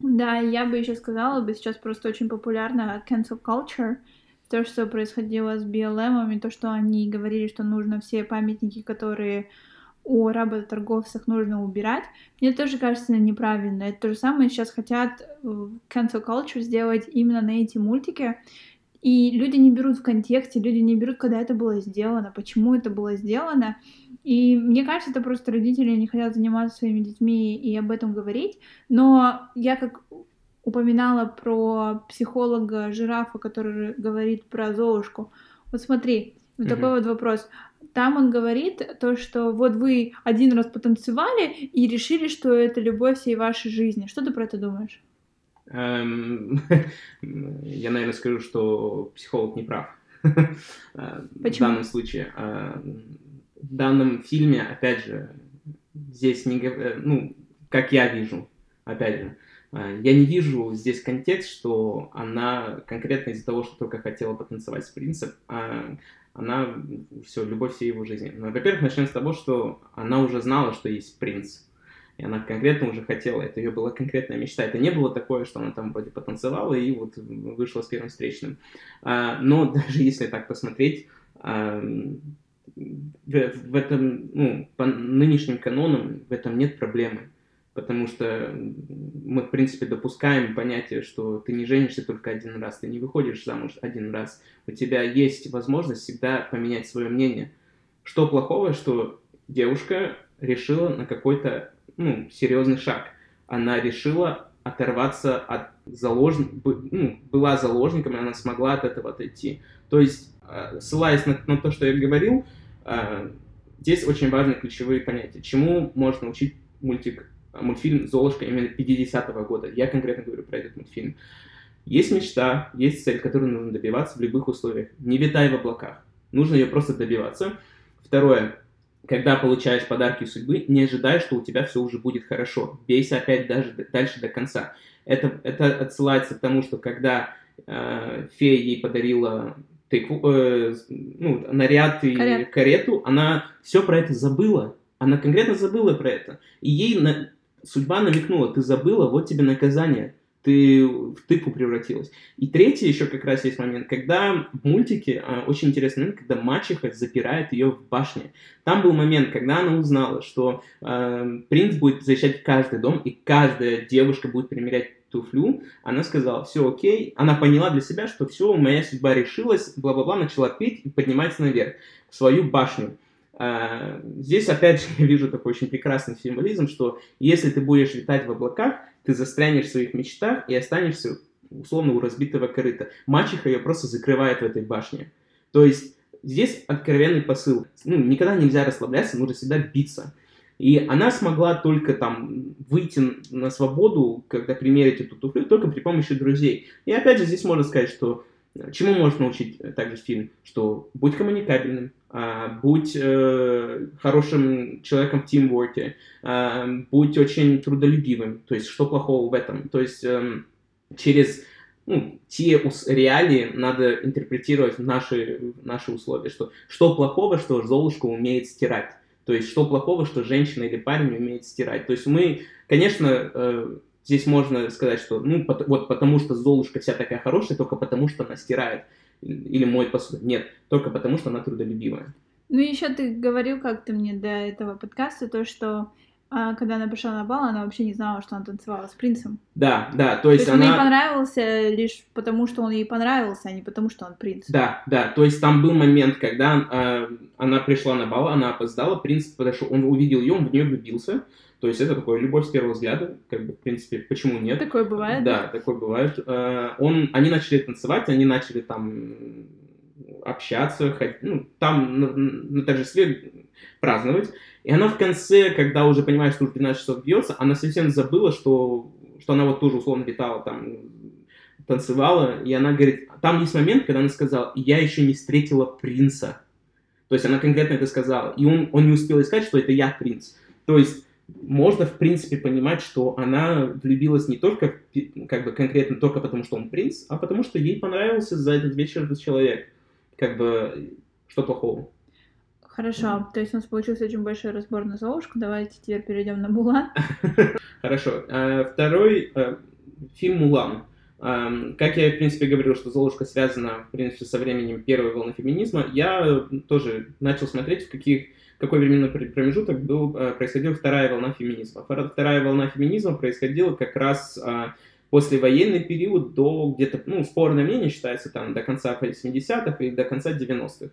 Да, я бы еще сказала бы, сейчас просто очень популярно cancel culture, то, что происходило с BLM, то, что они говорили, что нужно все памятники, которые о работорговцах нужно убирать, мне тоже кажется неправильно. Это то же самое сейчас хотят э, cancel culture сделать именно на эти мультики, и люди не берут в контексте, люди не берут, когда это было сделано, почему это было сделано. И мне кажется, это просто родители не хотят заниматься своими детьми и об этом говорить. Но я как упоминала про психолога жирафа, который говорит про Золушку. Вот смотри, вот mm-hmm. такой вот вопрос. Там он говорит то, что вот вы один раз потанцевали и решили, что это любовь всей вашей жизни. Что ты про это думаешь? Эм, [laughs] я, наверное, скажу, что психолог не прав. [laughs] Э, в данном случае. Э, в данном фильме, опять же, здесь не... Э, ну, как я вижу, опять же, я не вижу здесь контекст, что она конкретно из-за того, что только хотела потанцевать с принцем, а она все, любовь всей его жизни. Ну, во-первых, начнем с того, что она уже знала, что есть принц и она конкретно уже хотела, это ее была конкретная мечта. Это не было такое, что она там вроде потанцевала и вот вышла с первым встречным. А, но [laughs] даже если так посмотреть, в, в этом, ну, по нынешним канонам в этом нет проблемы. Потому что мы, в принципе, допускаем понятие, что ты не женишься только один раз, ты не выходишь замуж один раз. У тебя есть возможность всегда поменять свое мнение. Что плохого, что девушка решила на какой-то ну, серьезный шаг. Она решила оторваться от заложников, ну, была заложником, и она смогла от этого отойти. То есть, э, ссылаясь на, на то, что я говорил, здесь очень важны ключевые понятия. Чему может научить мультик, мультфильм «Золушка» именно 50-го года? Я конкретно говорю про этот мультфильм. Есть мечта, есть цель, которую нужно добиваться в любых условиях. Не витай в облаках. Нужно ее просто добиваться. Второе когда получаешь подарки судьбы, не ожидай, что у тебя все уже будет хорошо. Бейся опять даже дальше до конца. Это, это отсылается к тому, что когда э, фея ей подарила тыкву, э, ну, наряд и Карет. карету, она все про это забыла. Она конкретно забыла про это. И ей на... судьба намекнула, ты забыла, вот тебе наказание ты в тыкву превратилась. И третий еще как раз есть момент, когда в мультике, а, очень интересный момент, когда мачеха запирает ее в башне. Там был момент, когда она узнала, что э, принц будет защищать каждый дом, и каждая девушка будет примерять туфлю, она сказала, все окей, она поняла для себя, что все, моя судьба решилась, бла-бла-бла, начала петь и подниматься наверх, в свою башню. А, здесь опять же [laughs] я вижу такой очень прекрасный символизм, что если ты будешь летать в облаках, ты застрянешь в своих мечтах и останешься условно у разбитого корыта. Мачеха ее просто закрывает в этой башне. То есть здесь откровенный посыл. Ну, никогда нельзя расслабляться, нужно всегда биться. И она смогла только там выйти на свободу, когда примерить эту туфлю, только при помощи друзей. И опять же здесь можно сказать, что чему может научить также фильм, что будь коммуникабельным, а, будь э, хорошим человеком в тимворке, а, будь очень трудолюбивым. То есть, что плохого в этом? То есть, эм, через ну, те реалии надо интерпретировать наши, наши условия. Что, что плохого, что Золушка умеет стирать. То есть, что плохого, что женщина или парень умеет стирать. То есть, мы, конечно, э, здесь можно сказать, что ну, вот потому что Золушка вся такая хорошая, только потому что она стирает или моет посуду. Нет, только потому, что она трудолюбивая. Ну, еще ты говорил как-то мне до этого подкаста то, что а, когда она пришла на бал, она вообще не знала, что она танцевала с принцем. Да, да, то есть, то есть она... он ей понравился лишь потому, что он ей понравился, а не потому, что он принц. Да, да, то есть там был момент, когда э, она пришла на бал, она опоздала, принц подошел, он увидел ее, он в нее влюбился, то есть это такое любовь с первого взгляда, как бы, в принципе, почему нет? Такое бывает. Да, такое бывает. Э, он, они начали танцевать, они начали там общаться, ходить, ну, там на, на торжестве праздновать. И она в конце, когда уже понимает, что уже 12 часов бьется, она совсем забыла, что, что она вот тоже условно витала там, танцевала, и она говорит, там есть момент, когда она сказала, я еще не встретила принца. То есть она конкретно это сказала. И он, он не успел искать, что это я принц. То есть можно, в принципе, понимать, что она влюбилась не только, как бы, конкретно только потому, что он принц, а потому, что ей понравился за этот вечер этот человек. Как бы, что плохого? Хорошо, то есть у нас получился очень большой разбор на Золушку. Давайте теперь перейдем на Мулан. [laughs] Хорошо. А, второй э, фильм «Мулан». Как я, в принципе, говорил, что «Золушка» связана, в принципе, со временем первой волны феминизма, я тоже начал смотреть, в каких какой временной промежуток был, э, происходила вторая волна феминизма. Вторая волна феминизма происходила как раз послевоенный период до где-то, ну, спорное мнение считается, там, до конца 80-х и до конца 90-х.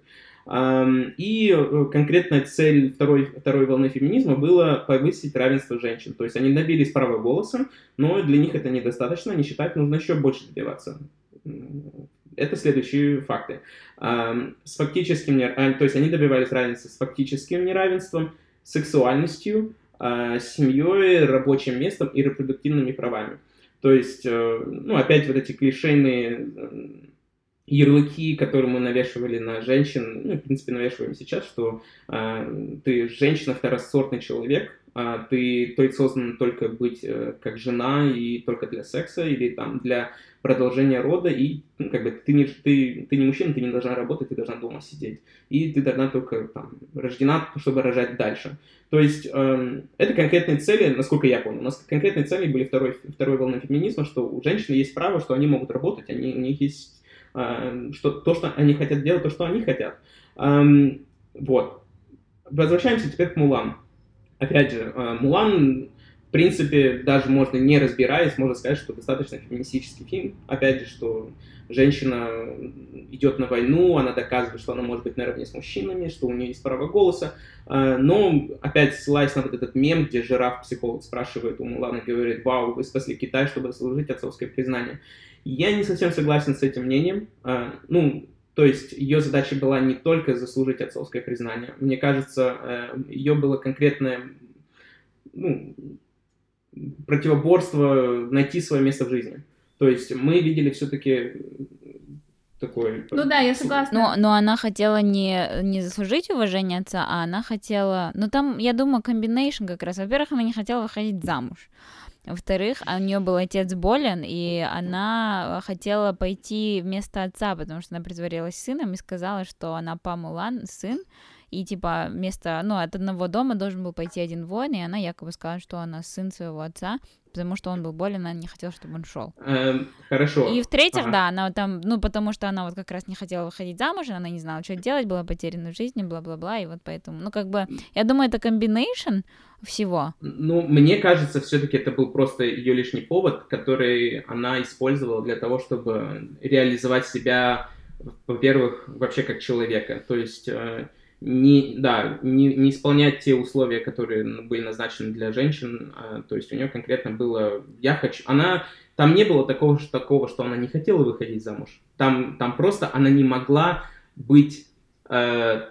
И э, конкретная цель второй, второй волны феминизма была повысить равенство женщин. То есть они добились права голоса, но для них это недостаточно, они считают, нужно еще больше добиваться. Это следующие факты. С фактическим, а, то есть они добивались равенства с фактическим неравенством, сексуальностью, а, семьей, рабочим местом и репродуктивными правами. То есть, э, ну, опять вот эти клишейные ярлыки, которые мы навешивали на женщин, ну, в принципе, навешиваем сейчас, что э, ты женщина, второсортный человек, ты, ты создан только быть э, как жена и только для секса или там для продолжения рода, и ну, как бы ты не, ты, ты не мужчина, ты не должна работать, ты должна дома сидеть. И ты должна только там рождена, чтобы рожать дальше. То есть э, это конкретные цели, насколько я понял. У нас конкретные цели были второй, второй волны феминизма, что у женщин есть право, что они могут работать, они, у них есть что, то, что они хотят делать, то, что они хотят. Вот. Возвращаемся теперь к Мулан. Опять же, а, Мулан, в принципе, даже можно не разбираясь, можно сказать, что достаточно феминистический фильм. Опять же, что женщина идет на войну, она доказывает, что она может быть наравне с мужчинами, что у нее есть право голоса. А, но, опять ссылаясь на вот этот мем, где жираф-психолог спрашивает у Мулана, говорит, вау, вы спасли Китай, чтобы заслужить отцовское признание. Я не совсем согласен с этим мнением. А, ну, то есть ее задача была не только заслужить отцовское признание. Мне кажется, э, ее было конкретное ну, противоборство найти свое место в жизни. То есть мы видели все-таки такой... Ну да, я согласна. Но, но она хотела не, не заслужить уважение отца, а она хотела... Ну там, я думаю, комбинейшн как раз. Во-первых, она не хотела выходить замуж. Во-вторых, у нее был отец болен, и она хотела пойти вместо отца, потому что она притворилась сыном и сказала, что она Памулан, сын, и типа вместо, ну, от одного дома должен был пойти один воин, и она якобы сказала, что она сын своего отца, потому что он был болен, она не хотела, чтобы он шел. Эм, хорошо. И в-третьих, ага. да, она там, ну, потому что она вот как раз не хотела выходить замуж, она не знала, что делать, была потеряна в жизни, бла-бла-бла, и вот поэтому, ну, как бы, я думаю, это комбинейшн всего. Ну, мне кажется, все-таки это был просто ее лишний повод, который она использовала для того, чтобы реализовать себя, во-первых, вообще как человека. То есть э, не, да, не, не исполнять те условия, которые были назначены для женщин. А, то есть у нее конкретно было «я хочу». Она там не было такого, что, такого, что она не хотела выходить замуж. Там, там просто она не могла быть, э,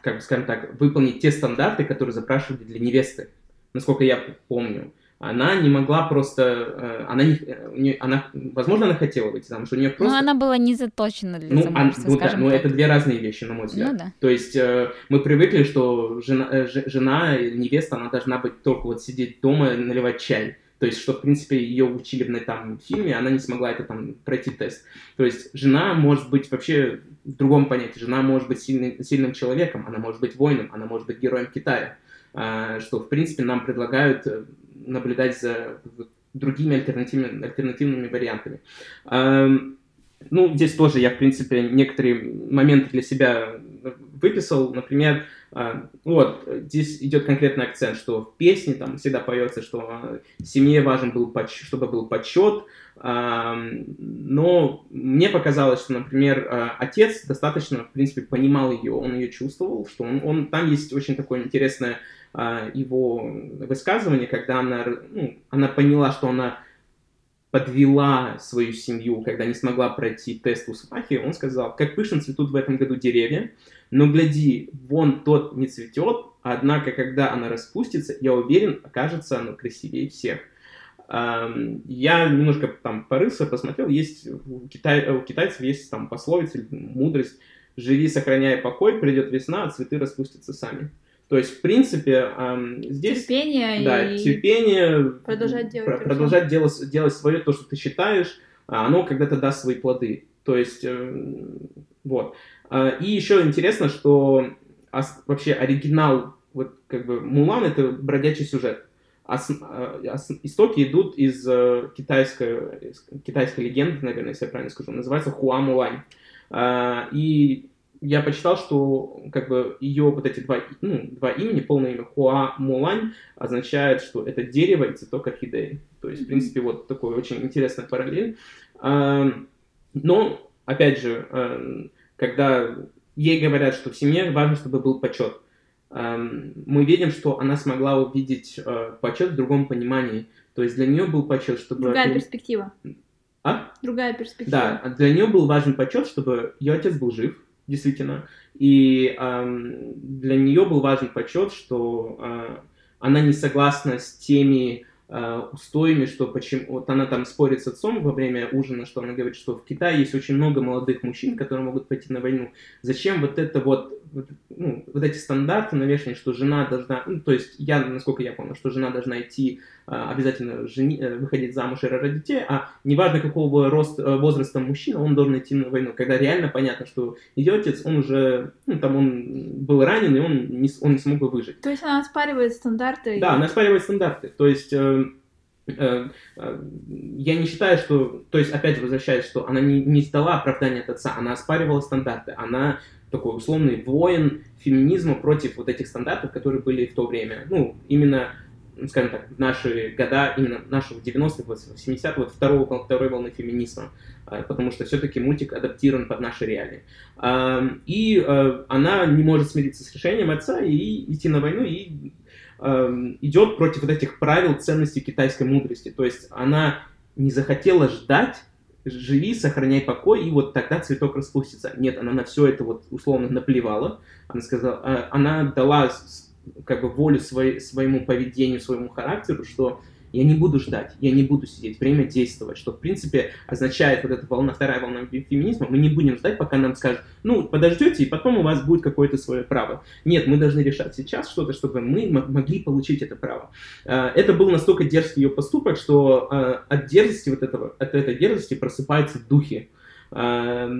как скажем так, выполнить те стандарты, которые запрашивали для невесты, насколько я помню она не могла просто, э, она не, нее, она, возможно, она хотела выйти замуж, у нее просто... Но она была не заточена для ну, замужества, а, ну, да, ну, это две разные вещи, на мой взгляд. Ну, да. То есть э, мы привыкли, что жена, э, жена, невеста, она должна быть только вот сидеть дома и наливать чай. То есть, что, в принципе, ее учили на там фильме, она не смогла это там пройти тест. То есть, жена может быть вообще в другом понятии. Жена может быть сильным, сильным человеком, она может быть воином, она может быть героем Китая. А, что, в принципе, нам предлагают наблюдать за другими альтернативными, альтернативными вариантами. Ну, здесь тоже я, в принципе, некоторые моменты для себя выписал. Например, а, вот, здесь идет конкретный акцент, что в песне там всегда поется, что семье важен был, чтобы был почет, но мне показалось, что, например, а, отец достаточно, в принципе, понимал ее, он ее чувствовал, что он, он там есть очень такое интересное его высказывание, когда она, ну, она поняла, что она подвела свою семью, когда не смогла пройти тест у свахи, он сказал, как пышно цветут в этом году деревья, но гляди, вон тот не цветет, однако, когда она распустится, я уверен, окажется оно красивее всех. Я немножко там порылся, посмотрел, есть у, китай, у китайцев есть там пословица, мудрость, живи, сохраняя покой, придет весна, а цветы распустятся сами. То есть, в принципе, здесь... Терпение да, и... терпение... Продолжать делать... Про- продолжать делать, делать свое, то, что ты считаешь, а оно когда-то даст свои плоды. То есть, эм, вот. А, и еще интересно, что вообще оригинал, вот как бы Мулан это бродячий сюжет. Ос, а, ос, истоки идут из э, китайской, из китайской легенды, наверное, если я правильно скажу, называется Хуа Мулань. И я почитал, что как бы ее вот эти два, ну, два имени, полное имя Хуа Мулань, означает, что это дерево и цветок орхидеи. То есть, в принципе, вот такой очень интересный параллель. Но, опять же, когда ей говорят, что в семье важно, чтобы был почет, мы видим, что она смогла увидеть э, почет в другом понимании. То есть для нее был почет, чтобы... Другая перспектива. А? Другая перспектива. Да, для нее был важен почет, чтобы ее отец был жив, действительно. И эм, для нее был важен почет, что э, она не согласна с теми э, устоями, что почему... Вот она там спорит с отцом во время ужина, что она говорит, что в Китае есть очень много молодых мужчин, которые могут пойти на войну. Зачем вот это вот вот, ну, вот эти стандарты навешаны, что жена должна, ну, то есть я, насколько я помню, что жена должна идти обязательно жени, э, выходить замуж и рожать детей, а неважно какого рост, э, возраста мужчина, он должен идти на войну, когда реально понятно, что ее отец, он уже, ну, там он был ранен, и он не, он не смог бы выжить. То есть она оспаривает стандарты? Да, она оспаривает стандарты, то есть... Э, э, э, я не считаю, что, то есть опять возвращаясь, что она не, не сдала оправдание от отца, она оспаривала стандарты, она такой условный воин феминизма против вот этих стандартов, которые были в то время. Ну, именно, скажем так, в наши года, именно наших 90-х, 70-х, вот второго, второй волны феминизма, а, потому что все-таки мультик адаптирован под наши реалии. И а, она не может смириться с решением отца и идти на войну, и идет против вот этих правил ценностей китайской мудрости. То есть она не захотела ждать живи, сохраняй покой, и вот тогда цветок распустится. Нет, она на все это вот условно наплевала. Она сказала, а, она дала как бы волю своей, своему поведению, своему характеру, что я не буду ждать, я не буду сидеть, время действовать, что, в принципе, означает вот эта волна, вторая волна феминизма, мы не будем ждать, пока нам скажут, ну, подождете, и потом у вас будет какое-то свое право. Нет, мы должны решать сейчас что-то, чтобы мы могли получить это право. А, это был настолько дерзкий ее поступок, что а, от дерзости вот этого, от этой дерзости просыпаются духи а,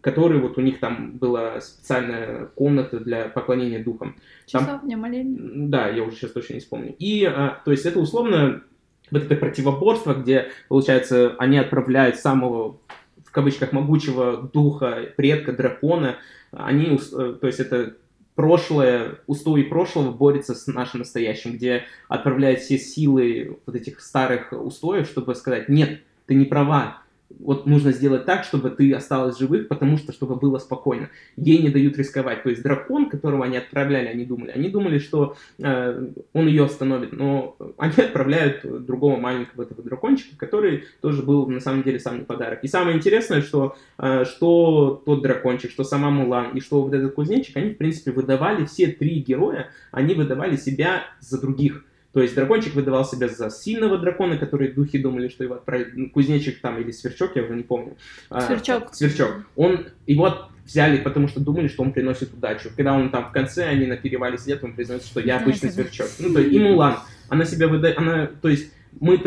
которые вот у них там была специальная комната для поклонения духам. Часовня, молельня. Да, я уже сейчас точно не вспомню. И, то есть это условно вот это противоборство, где, получается, они отправляют самого, в кавычках, могучего духа, предка, дракона, они, э, то есть это прошлое, устои прошлого борется с нашим настоящим, где отправляют все силы вот этих старых устоев, чтобы сказать, нет, ты не права, вот нужно сделать так, чтобы ты осталась живых, потому что, чтобы было спокойно. Ей не дают рисковать. То есть дракон, которого они отправляли, они думали, они думали, что э, он ее остановит, но они [laughs] отправляют другого маленького этого дракончика, который тоже был на самом деле самый подарок. И самое интересное, что, э, что тот дракончик, что сама Мулан и что вот этот кузнечик, они, в принципе, выдавали, все три героя, они выдавали себя за других. То есть дракончик выдавал себя за сильного дракона, который духи думали, что его отправят. Ну, кузнечик там или сверчок, я уже не помню. А, сверчок. А, сверчок. Он, его взяли, потому что думали, что он приносит удачу. Когда он там в конце, они на перевале сидят, он признается, что я обычный сверчок. Ну, то есть, и Мулан. Она себя выдает, она, то есть, мы,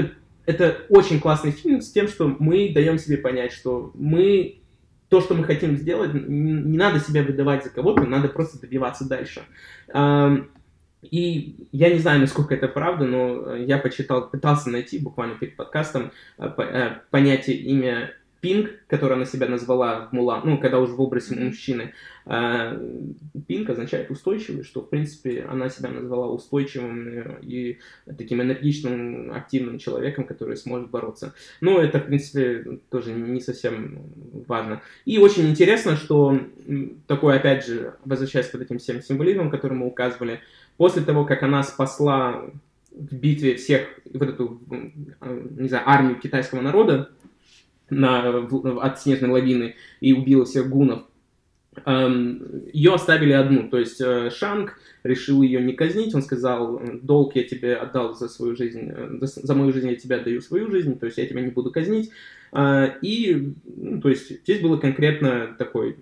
это очень классный фильм с тем, что мы даем себе понять, что мы то, что мы хотим сделать, не надо себя выдавать за кого-то, надо просто добиваться дальше. И я не знаю, насколько это правда, но э, я почитал, пытался найти буквально перед подкастом э, э, понятие имя Пинг, которое она себя назвала в Мулан, ну, когда уже в образе мужчины. Пинг означает устойчивый, что, в принципе, она себя назвала устойчивым и таким энергичным, активным человеком, который сможет бороться. Но это, в принципе, тоже не совсем важно. И очень интересно, что такое, опять же, возвращаясь к вот этим всем символизмам, которые мы указывали, После того, как она спасла в битве всех, вот эту, не знаю, армию китайского народа на, от снежной лавины и убила всех гунов, ее оставили одну, то есть э, Шанг решил ее не казнить, он сказал, долг я тебе отдал за свою жизнь, э, за мою жизнь я тебе отдаю свою жизнь, то есть я тебя не буду казнить, и, ну, то есть здесь было конкретно такой,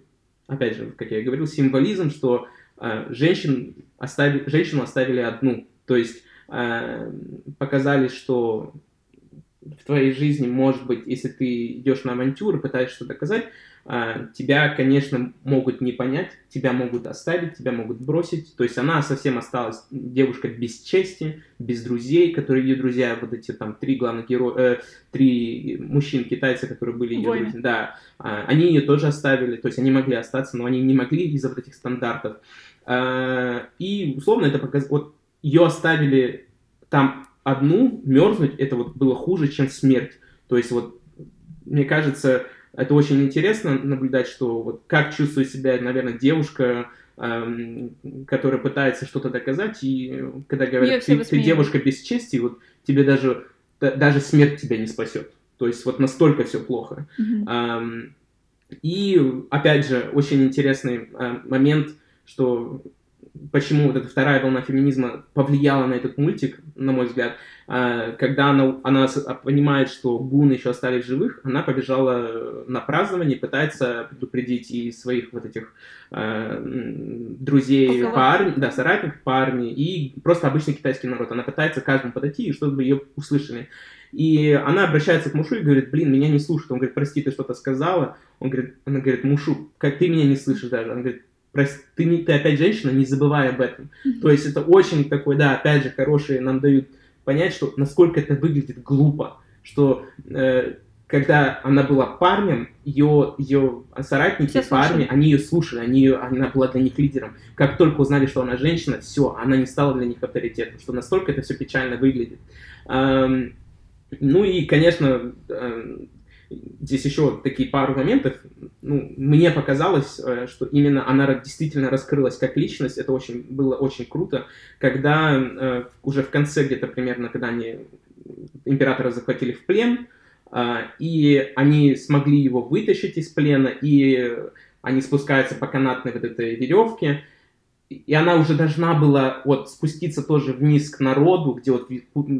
опять же, как я и говорил, символизм, что э, женщин оставили, женщину оставили одну, то есть показали, что в твоей жизни, может быть, если ты идешь на авантюру, пытаешься доказать, тебя, конечно, могут не понять, тебя могут оставить, тебя могут бросить. То есть она совсем осталась девушка без чести, без друзей, которые ее друзья, вот эти там три главных героя, э, три мужчин китайцы, которые были ее друзья, да, а, они ее тоже оставили, то есть они могли остаться, но они не могли из-за вот этих стандартов. А, и условно это показывает, вот ее оставили там одну, мерзнуть, это вот было хуже, чем смерть. То есть вот, мне кажется, это очень интересно наблюдать, что вот как чувствует себя, наверное, девушка, эм, которая пытается что-то доказать, и когда говорят, ты, ты девушка без чести, вот тебе даже, даже смерть тебя не спасет. То есть вот настолько все плохо. Mm-hmm. Эм, и опять же, очень интересный э, момент, что почему вот эта вторая волна феминизма повлияла на этот мультик, на мой взгляд, а, когда она, она понимает, что гуны еще остались живых, она побежала на празднование, пытается предупредить и своих вот этих э, друзей по армии, да, соратников по армии, и просто обычный китайский народ. Она пытается каждому подойти, чтобы ее услышали. И она обращается к Мушу и говорит, блин, меня не слушают. Он говорит, прости, ты что-то сказала. Он говорит, она говорит, Мушу, как ты меня не слышишь даже. Он говорит, прости, ты, не, ты опять женщина, не забывай об этом. Mm-hmm. То есть это очень такой, да, опять же, хорошие нам дают понять, что насколько это выглядит глупо, что э, когда она была парнем, ее, ее соратники все парни, они ее слушали, они ее, она была для них лидером. Как только узнали, что она женщина, все, она не стала для них авторитетом, что настолько это все печально выглядит. Эм, ну и, конечно, эм, здесь еще такие пару моментов. Ну, мне показалось, э, что именно она действительно раскрылась как личность. Это очень было очень круто, когда э, уже в конце где-то примерно, когда они императора захватили в плен, э, и они смогли его вытащить из плена, и они спускаются по канатной вот этой веревке, и она уже должна была вот спуститься тоже вниз к народу, где вот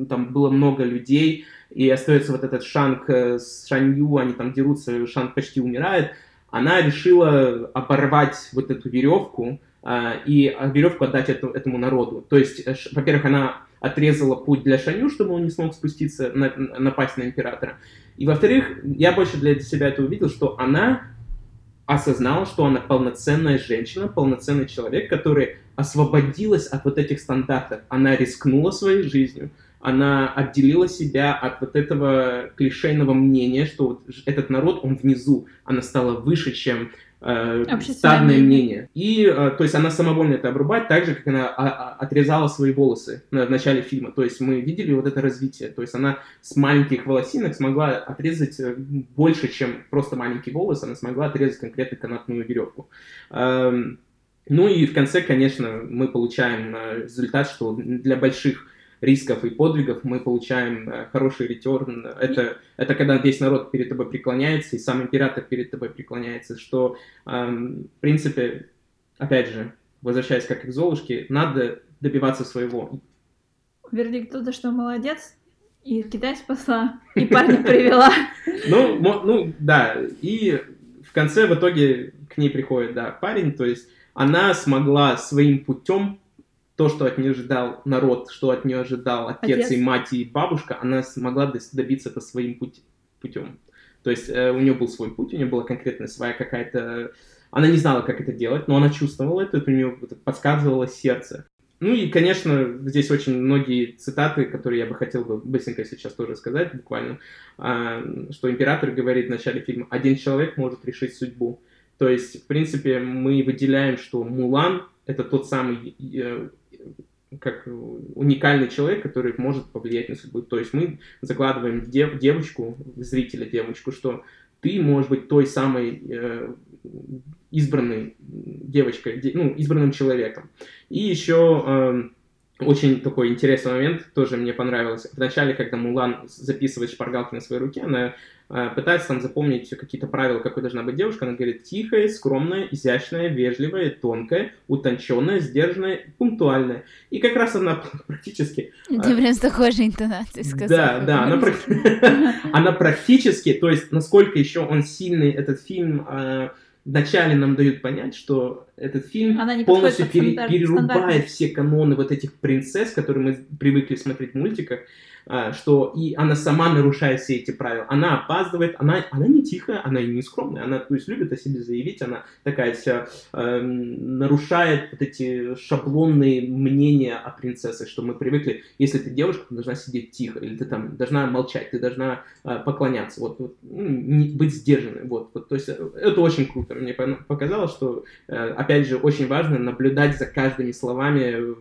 там было много людей, и остается вот этот Шанг э, с Шанью, они там дерутся, Шанг почти умирает, она решила оборвать вот эту веревку а, и веревку отдать эту, этому народу. То есть, э, во-первых, она отрезала путь для Шанью, чтобы он не смог спуститься, на, напасть на императора. И во-вторых, я больше для себя это увидел, что она осознала, что она полноценная женщина, полноценный человек, который освободилась от вот этих стандартов. Она рискнула своей жизнью, она отделила себя от вот этого клишейного мнения, что вот этот народ, он внизу, она стала выше, чем стадное мнение. И, э, то есть, она самовольно это обрубает, так же, как она а, а, отрезала свои волосы в начале фильма. То есть, мы видели вот это развитие. То есть, она с маленьких волосинок смогла отрезать э, больше, чем просто маленький волос, она смогла отрезать конкретно канатную веревку. Эм, ну и в конце, конечно, мы получаем э, результат, что для больших рисков и подвигов мы получаем э, хороший ретерн. Это, это когда весь народ перед тобой преклоняется, и сам император перед тобой преклоняется, что, эм, в принципе, опять же, возвращаясь как к Золушке, надо добиваться своего. Вердикт тот, что молодец, и Китай спасла, и парня привела. [laughs] Ну, ну, да, и в конце в итоге к ней приходит, да, парень, то есть она смогла своим путем то, что от нее ожидал народ, что от нее ожидал отец, отец. и мать и бабушка, она смогла добиться это своим путь, путем. То есть э, у нее был свой путь, у нее была конкретная своя какая-то... Она не знала, как это делать, но она чувствовала это, это у нее подсказывало сердце. Ну и, конечно, здесь очень многие цитаты, которые я бы хотел бы быстренько сейчас тоже сказать, буквально, а, что император говорит в начале фильма, один человек может решить судьбу. То есть, в принципе, мы выделяем, что Мулан — это тот самый э, как уникальный человек, который может повлиять на судьбу. То есть мы закладываем дев, девочку, зрителя девочку, что ты можешь быть той самой э, избранной девочкой, де, ну, избранным человеком. И еще э, очень такой интересный момент, тоже мне понравился. Вначале, когда Мулан записывает шпаргалки на своей руке, она пытается там запомнить какие-то правила, какой должна быть девушка. Она говорит тихая, скромная, изящная, вежливая, тонкая, утонченная, сдержанная, пунктуальная. И как раз она [laughs] практически... Ты прям с такой же интонацией сказала. Да, да, она, [laughs] она практически, то есть насколько еще он сильный, этот фильм э, вначале нам дают понять, что этот фильм полностью пере, перерубает все каноны вот этих принцесс, которые мы привыкли смотреть в мультиках, а, что и она сама нарушает все эти правила. Она опаздывает, она, она не тихая, она и не скромная, она то есть, любит о себе заявить, она такая вся э, нарушает вот эти шаблонные мнения о принцессе, что мы привыкли, если ты девушка, ты должна сидеть тихо, или ты там должна молчать, ты должна э, поклоняться, вот, вот ну, не, быть сдержанной, вот, вот, то есть э, это очень круто, мне показалось, что, э, опять же, очень важно наблюдать за каждыми словами в,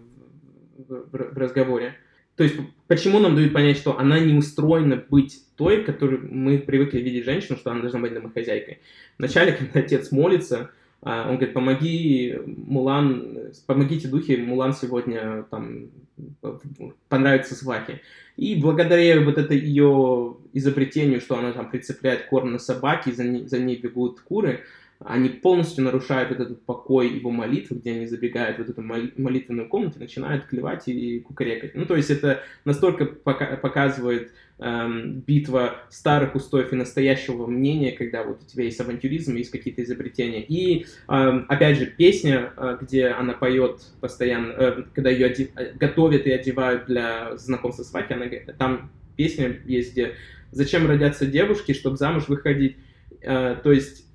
в, в разговоре. То есть, почему нам дают понять, что она не устроена быть той, которой мы привыкли видеть женщину, что она должна быть домохозяйкой. Вначале, [laughs] когда отец молится, а, он говорит, помоги Мулан, помогите духе, Мулан сегодня там понравится свахе. И благодаря вот этой ее изобретению, что она там прицепляет корм на собаки, за ней, за ней бегут куры, они полностью нарушают этот покой его молитвы, где они забегают в вот эту молитвенную комнату, начинают клевать и кукарекать. Ну, то есть это настолько пока показывает эм, битва старых устоев и настоящего мнения, когда вот у тебя есть авантюризм, есть какие-то изобретения. И, эм, опять же, песня, э, где она поет постоянно, э, когда ее оде... готовят и одевают для знакомства с Ваки, она... там песня есть, где «Зачем родятся девушки, чтобы замуж выходить?» э, То есть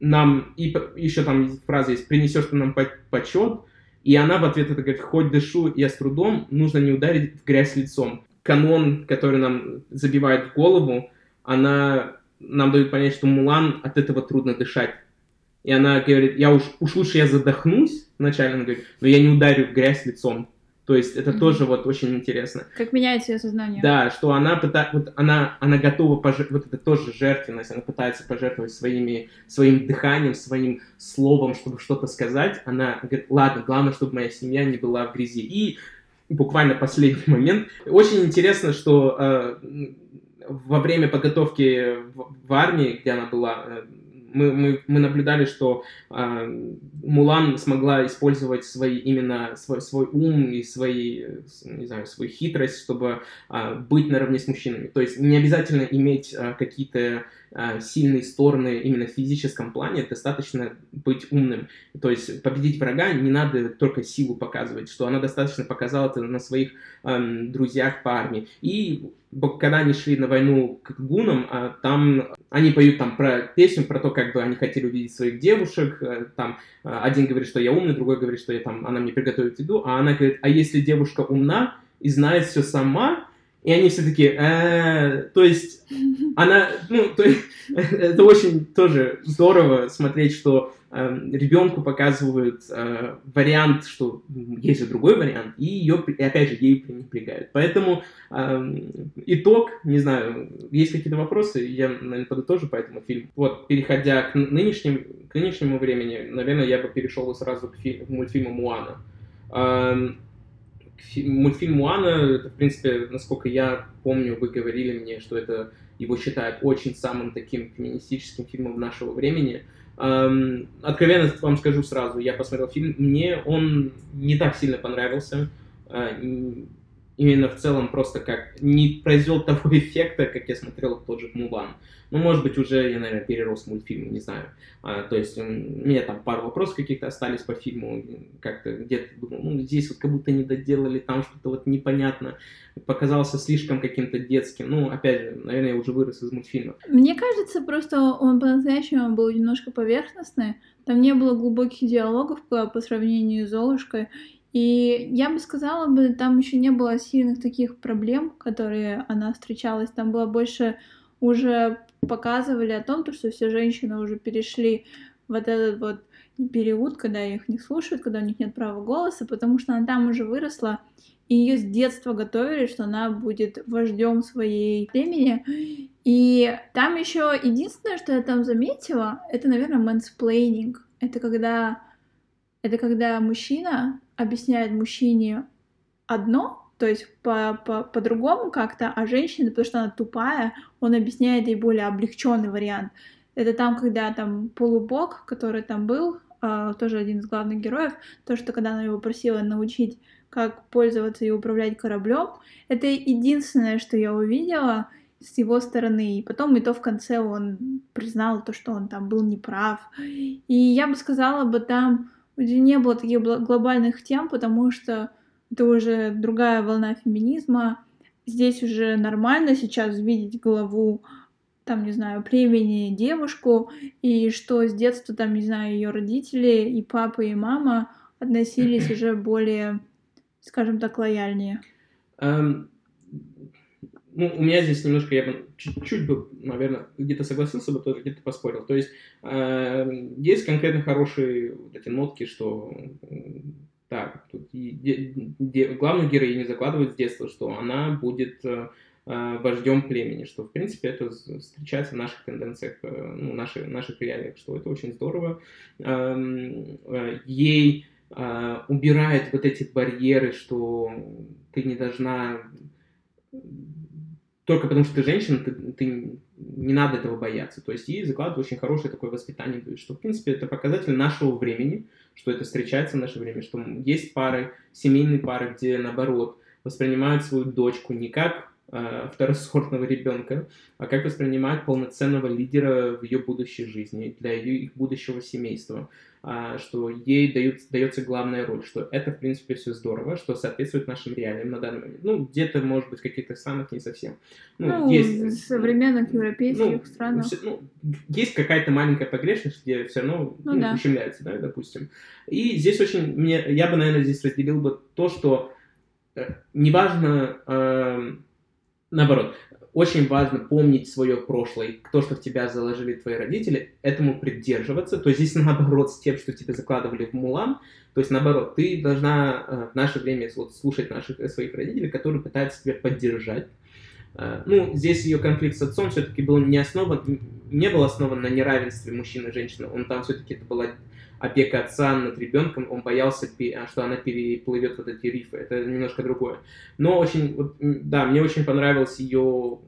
нам, и еще там фраза есть, принесешь ты нам почет, и она в ответ это говорит, хоть дышу я с трудом, нужно не ударить в грязь лицом. Канон, который нам забивает в голову, она нам дает понять, что Мулан от этого трудно дышать. И она говорит, я уж, уж лучше я задохнусь, вначале она говорит, но я не ударю в грязь лицом. То есть это mm-hmm. тоже вот очень интересно. Как меняется ее сознание. Да, что она пыта... вот она, она готова пожертвовать, вот это тоже жертвенность, она пытается пожертвовать своими, своим дыханием, своим словом, чтобы что-то сказать. Она говорит, ладно, главное, чтобы моя семья не была в грязи. И буквально последний момент. Очень интересно, что э, во время подготовки в, в армии, где она была, э, мы, мы, мы наблюдали, что э, Мулан смогла использовать свои, именно свой, свой ум и свои, не знаю, свою хитрость, чтобы э, быть наравне с мужчинами. То есть не обязательно иметь э, какие-то сильные стороны именно в физическом плане, достаточно быть умным. То есть победить врага не надо только силу показывать, что она достаточно показала это на своих э, друзьях по армии. И когда они шли на войну к гунам, а, там они поют там про песню, про то, как бы они хотели увидеть своих девушек, э, там а, один говорит, что я умный, другой говорит, что я там, она мне приготовит еду, а она говорит, а если девушка умна и знает все сама, и они все такие, э, то есть она, ну, то есть, [laughs] это очень тоже здорово смотреть, что э, ребенку показывают э, вариант, что есть же другой вариант, и ее, и опять же, ей пренебрегают. Поэтому э, итог, не знаю, есть какие-то вопросы, я, наверное, подытожу по этому фильму. Вот, переходя к, нынешним, к нынешнему времени, наверное, я бы перешел сразу к, фи- к мультфильму «Муана». Мультфильм Муана, это, в принципе, насколько я помню, вы говорили мне, что это его считают очень самым таким феминистическим фильмом нашего времени. Эм, откровенно вам скажу сразу, я посмотрел фильм, мне он не так сильно понравился. Э, именно в целом просто как не произвел [laughs] того эффекта, как я смотрел тот же Мулан. Ну, может быть, уже я, наверное, перерос мультфильм, не знаю. А, то есть у меня там пару вопросов каких-то остались по фильму, как-то где-то думал, ну, здесь вот как будто не доделали, там что-то вот непонятно, показался слишком каким-то детским. Ну, опять же, наверное, я уже вырос из мультфильма. Мне кажется, просто он по-настоящему был немножко поверхностный, там не было глубоких диалогов по, по сравнению с Золушкой, и я бы сказала бы, там еще не было сильных таких проблем, которые она встречалась. Там было больше уже показывали о том, что все женщины уже перешли вот этот вот период, когда их не слушают, когда у них нет права голоса, потому что она там уже выросла, и ее с детства готовили, что она будет вождем своей племени. И там еще единственное, что я там заметила, это, наверное, мэнсплейнинг. Это когда, это когда мужчина объясняет мужчине одно, то есть по- по- по-другому как-то, а женщина, потому что она тупая, он объясняет ей более облегченный вариант. Это там, когда там полубог, который там был, а, тоже один из главных героев, то, что когда она его просила научить, как пользоваться и управлять кораблем, это единственное, что я увидела с его стороны. И потом и то в конце он признал то, что он там был неправ. И я бы сказала бы, там не было таких глобальных тем, потому что это уже другая волна феминизма. Здесь уже нормально сейчас видеть главу там, не знаю, племени девушку, и что с детства, там, не знаю, ее родители, и папа, и мама относились [clears throat] уже более, скажем так, лояльнее. Um, ну, у меня здесь немножко, я бы чуть-чуть бы, наверное, где-то согласился бы, тоже где-то поспорил. То есть э, есть конкретно хорошие вот эти нотки, что так, тут де, де, главную героиню закладывают с детства, что она будет э, э, вождем племени, что, в принципе, это встречается в наших тенденциях, э, ну, наших, наших реалиях, что это очень здорово. Эм, э, ей э, убирает вот эти барьеры, что ты не должна только потому, что ты женщина, ты, ты не надо этого бояться. То есть ей закладывают очень хорошее такое воспитание, что, в принципе, это показатель нашего времени, что это встречается в наше время, что есть пары, семейные пары, где, наоборот, воспринимают свою дочку не как второсортного ребенка, а как воспринимают полноценного лидера в ее будущей жизни, для ее их будущего семейства. А, что ей дают, дается главная роль, что это, в принципе, все здорово, что соответствует нашим реалиям на данный момент. Ну, где-то, может быть, в каких-то странах не совсем. Ну, ну есть... в современных европейских ну, странах. Все, ну, есть какая-то маленькая погрешность, где все равно ну, ну, да. ущемляется, да, допустим. И здесь очень, мне, я бы, наверное, здесь разделил бы то, что э, неважно, э, наоборот, очень важно помнить свое прошлое, то, что в тебя заложили твои родители, этому придерживаться. То есть здесь [laughs] наоборот с тем, что тебе закладывали в Мулан, то есть наоборот, ты должна э, в наше время вот, слушать наших э, своих родителей, которые пытаются тебя поддержать. Э, ну, здесь ее конфликт с отцом все-таки был не основан, не был основан на неравенстве мужчины и женщины. Он там все-таки это была опека отца над ребенком, он боялся, что она переплывет вот эти рифы. Это немножко другое. Но очень, вот, да, мне очень понравилось ее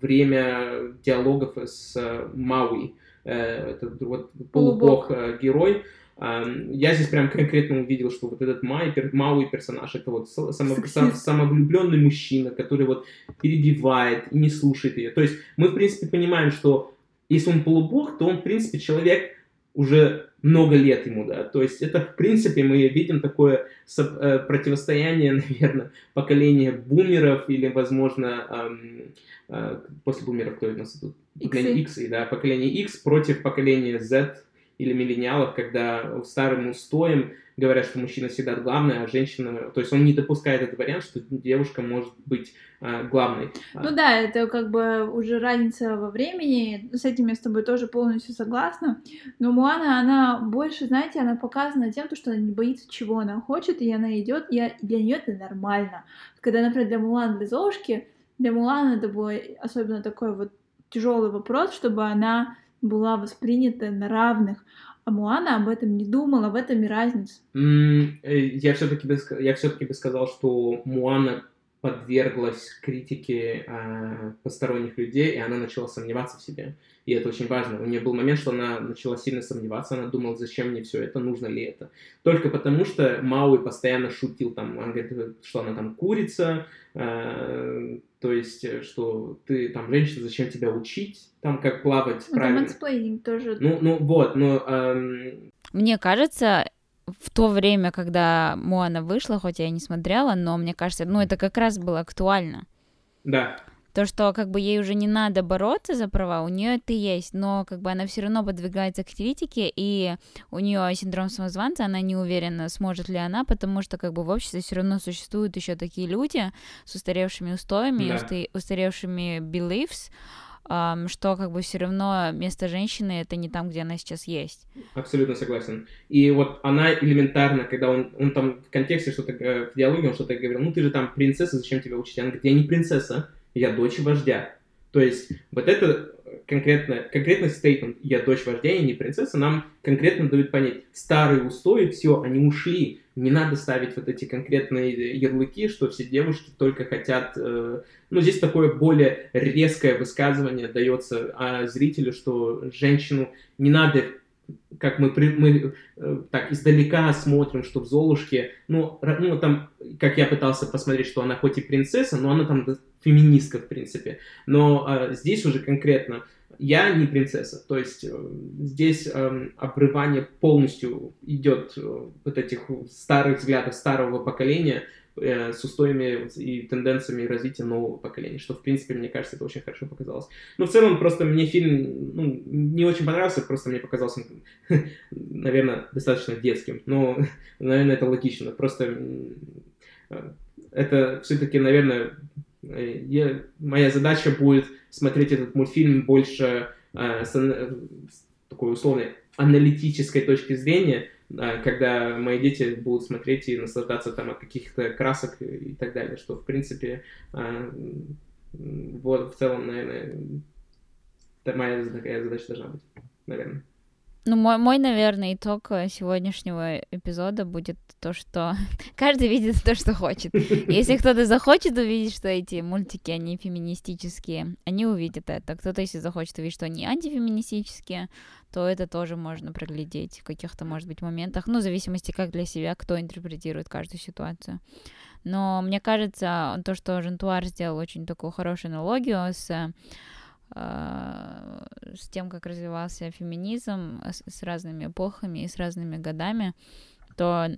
время диалогов с э, Мауи. Э, это вот полубог-герой. Э, я здесь прям конкретно увидел, что вот этот Май, Мауи персонаж, это вот само, сам, самовлюбленный мужчина, который вот перебивает и не слушает ее. То есть мы, в принципе, понимаем, что если он полубог, то он, в принципе, человек уже много лет ему, да, то есть это, в принципе, мы видим такое э, противостояние, [laughs] наверное, поколения бумеров или, возможно, эм, э, после бумеров, кто у нас тут? Поколение X, да, поколение X против поколения Z или миллениалов, когда старым устоем говорят, что мужчина всегда главный, а женщина... То есть он не допускает этот вариант, что девушка может быть а, главной. Ну да, это как бы уже разница во времени. С этим я с тобой тоже полностью согласна. Но Муана, она больше, знаете, она показана тем, что она не боится, чего она хочет, и она идет, и для нее это нормально. Когда, например, для Мулан, для Золушки, для Мулана это был особенно такой вот тяжелый вопрос, чтобы она была воспринята на равных. А Муана об этом не думала, в этом и разница. Mm, я все-таки бы, я все-таки бы сказал, что Муана подверглась критике э, посторонних людей, и она начала сомневаться в себе. И это очень важно. У нее был момент, что она начала сильно сомневаться, она думала, зачем мне все это, нужно ли это. Только потому, что Мауи постоянно шутил, там, он говорит, что она там курица, э, то есть, что ты там женщина, зачем тебя учить, там, как плавать ну, правильно. Там тоже. Ну, ну вот, но... Эм... Мне кажется, в то время, когда Моана вышла, хоть я и не смотрела, но мне кажется, ну, это как раз было актуально. Да. То, что как бы ей уже не надо бороться за права, у нее это есть, но как бы она все равно подвигается к критике, и у нее синдром самозванца, она не уверена, сможет ли она, потому что как бы в обществе все равно существуют еще такие люди с устаревшими устоями, да. устаревшими beliefs, что как бы все равно место женщины это не там, где она сейчас есть. Абсолютно согласен. И вот она элементарно, когда он, он там в контексте что-то, э, в диалоге он что-то говорил, ну ты же там принцесса, зачем тебя учить? Она говорит, я не принцесса, я дочь вождя. То есть вот это конкретно, конкретно стейтмент «я дочь вождя, я не принцесса» нам конкретно дают понять, старые устои, все, они ушли, не надо ставить вот эти конкретные ярлыки, что все девушки только хотят... Э, ну, здесь такое более резкое высказывание дается а зрителю, что женщину не надо как мы, мы э, так издалека смотрим, что в Золушке, ну, ну, там, как я пытался посмотреть, что она хоть и принцесса, но она там феминистка, в принципе. Но а, здесь уже конкретно я не принцесса. То есть э, здесь э, обрывание полностью идет э, вот этих старых взглядов старого поколения э, с устоями и тенденциями развития нового поколения, что, в принципе, мне кажется, это очень хорошо показалось. Но в целом, просто мне фильм ну, не очень понравился, просто мне показался, [laughs] наверное, достаточно детским. Но, [laughs] наверное, это логично. Просто э, это все-таки, наверное, Э, я, моя задача будет смотреть этот мультфильм больше э, с, с такой условной аналитической точки зрения, э, когда мои дети будут смотреть и наслаждаться там от каких-то красок и так далее, что, в принципе, э, вот в целом, наверное, моя такая задача должна быть, наверное. Ну, мой, мой, наверное, итог э, сегодняшнего эпизода будет то, что [laughs] каждый видит то, что хочет. Если кто-то захочет увидеть, что эти мультики, они феминистические, они увидят это. Кто-то, если захочет увидеть, что они антифеминистические, то это тоже можно проглядеть в каких-то, может быть, моментах, ну, в зависимости, как для себя, кто интерпретирует каждую ситуацию. Но мне кажется, то, что Жентуар сделал очень такую хорошую аналогию с а, с тем, как развивался феминизм с, с разными эпохами и с разными годами, то,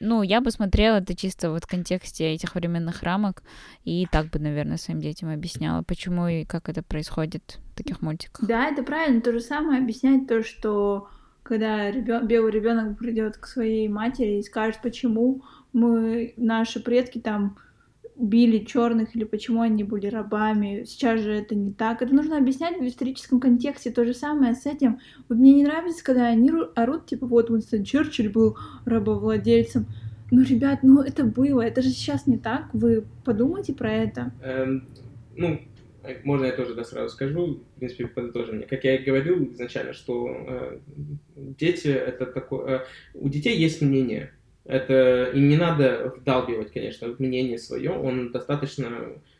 ну, я бы смотрела это чисто вот в контексте этих временных рамок и так бы, наверное, своим детям объясняла, почему и как это происходит в таких мультиках. Да, это правильно. То же самое объяснять то, что когда ребен... белый ребенок придет к своей матери и скажет, почему мы, наши предки там били черных или почему они были рабами. Сейчас же это не так. Это нужно объяснять в историческом контексте. То же самое с этим. Вот мне не нравится, когда они орут, типа, вот Уинстон Черчилль был рабовладельцем. Ну, ребят, ну это было, это же сейчас не так. Вы подумайте про это. Эм, ну, можно я тоже да, сразу скажу, в принципе, подытожим. Как я и говорил изначально, что э, дети это такое... Э, у детей есть мнение, это и не надо вдалбивать, конечно, мнение свое. Он достаточно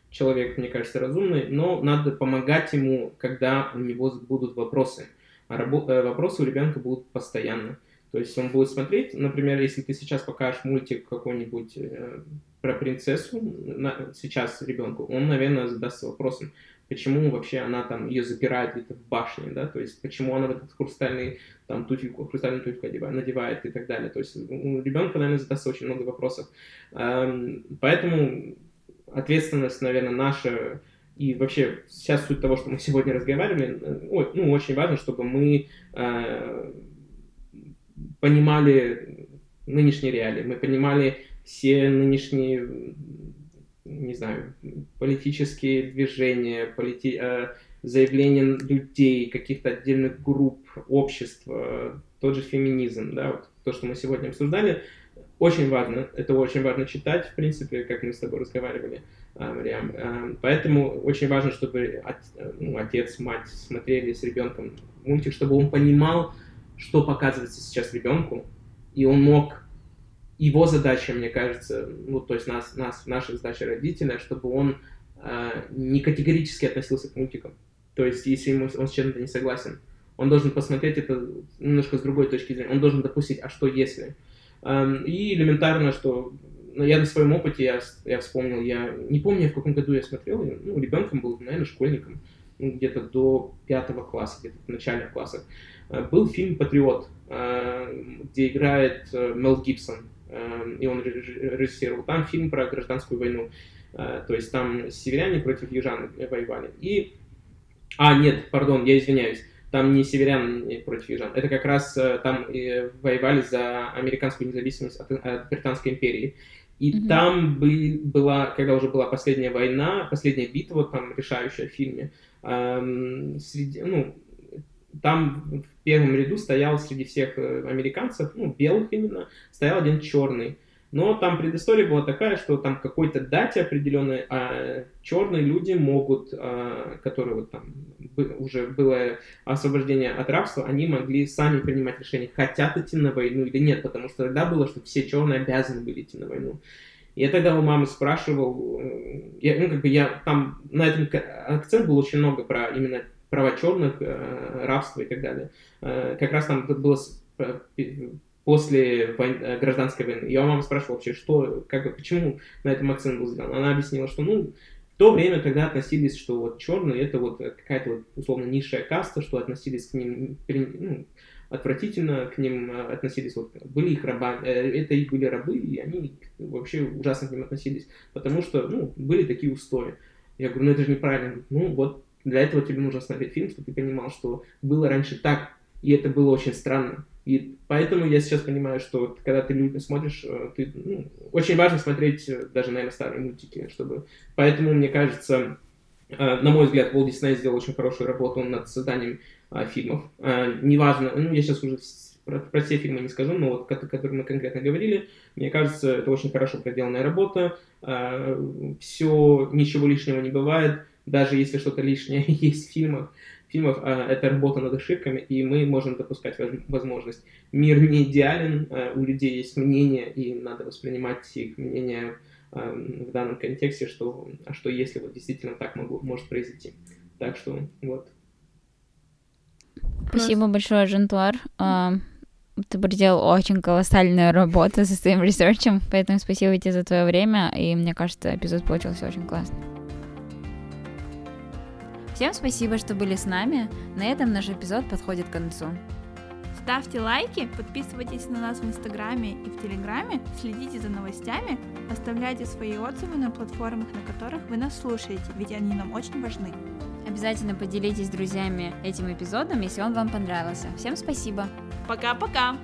человек, мне кажется, разумный, но надо помогать ему, когда у него будут вопросы. А рабо- э, вопросы у ребенка будут постоянно. То есть он будет смотреть, например, если ты сейчас покажешь мультик какой-нибудь э, про принцессу на, сейчас ребенку, он, наверное, задастся вопросом, почему вообще она там ее запирает где-то в башне, да, то есть почему она в этот хрустальный там туфельку, хрустальную туфельку одевает, надевает и так далее. То есть у ребенка, наверное, задастся очень много вопросов. Эм, поэтому ответственность, наверное, наша и вообще сейчас суть того, что мы сегодня разговаривали, э, ну, очень важно, чтобы мы э, понимали нынешние реалии, мы понимали все нынешние не знаю, политические движения, полити... Э, заявления людей, каких-то отдельных групп, общества, тот же феминизм, да, вот то, что мы сегодня обсуждали, очень важно, это очень важно читать, в принципе, как мы с тобой разговаривали, э, Мариам. Э, поэтому очень важно, чтобы ну, отец, мать смотрели с ребенком мультик, чтобы он понимал, что показывается сейчас ребенку, и он мог его задача, мне кажется, ну, то есть нас, нас, наша задача родителя, чтобы он э, не категорически относился к мультикам. То есть, если ему, он с чем-то не согласен, он должен посмотреть это немножко с другой точки зрения. Он должен допустить, а что если? Эм, и элементарно, что ну, я на своем опыте, я, я вспомнил, я не помню, в каком году я смотрел, ну, ребенком был, наверное, школьником, ну, где-то до пятого класса, где-то в начальных классах. Э, был фильм «Патриот», э, где играет э, Мел Гибсон, и он режиссировал. Там фильм про гражданскую войну, э, то есть там северяне против южан воевали. И... А, нет, пардон, я извиняюсь, там не северяне против южан, это как раз э, там воевали за американскую независимость от, от Британской империи. И mm-hmm. там был, была, когда уже была последняя война, последняя битва, там решающая в фильме, эм, среди, ну, там в первом ряду стоял среди всех э, американцев, ну, белых именно, стоял один черный. Но там предыстория была такая, что там какой-то дате определенной а черные люди могут, а, которые вот там уже было освобождение от рабства, они могли сами принимать решение, хотят идти на войну или нет, потому что тогда было, что все черные обязаны были идти на войну. Я тогда у мамы спрашивал, э, я, ну, как бы я там, на этом акцент был очень много про именно права черных, э, рабство и так далее. Э, как раз там было после войны, э, гражданской войны. Я у мамы спрашивал вообще, что, как, почему на этом акцент был сделан. Она объяснила, что, ну, в то время, когда относились, что вот черные это вот какая-то вот условно низшая каста, что относились к ним ну, отвратительно, к ним э, относились, вот, были их рабами, э, это их были рабы, и они вообще ужасно к ним относились, потому что, ну, были такие устои. Я говорю, ну это же неправильно. Ну вот для этого тебе нужно смотреть фильм, чтобы ты понимал, что было раньше так, и это было очень странно. И поэтому я сейчас понимаю, что когда ты смотришь, э, ты, ну, очень важно смотреть э, даже, наверное, старые мультики, чтобы... Поэтому, мне кажется, э, на мой взгляд, Walt Disney сделал очень хорошую работу над созданием фильмов. Неважно, ну, я сейчас уже про, про все фильмы не скажу, но вот, которые мы конкретно говорили, мне кажется, это очень хорошо проделанная работа. Все, ничего лишнего не бывает, даже если что-то лишнее [laughs] есть в фильмах, фильмов а, это работа над ошибками, и мы можем допускать возможность. Мир не идеален, а, у людей есть мнение, и надо воспринимать их мнение а, в данном контексте, что, а что если вот действительно так могло, может произойти. Так что вот. Спасибо большое, Жентуар. Ты проделал очень колоссальную работу со своим ресерчем, поэтому спасибо тебе за твое время, и мне кажется, эпизод получился очень классный. Всем спасибо, что были с нами. На этом наш эпизод подходит к концу. Ставьте лайки, подписывайтесь на нас в Инстаграме и в Телеграме, следите за новостями, оставляйте свои отзывы на платформах, на которых вы нас слушаете, ведь они нам очень важны. Обязательно поделитесь с друзьями этим эпизодом, если он вам понравился. Всем спасибо. Пока-пока.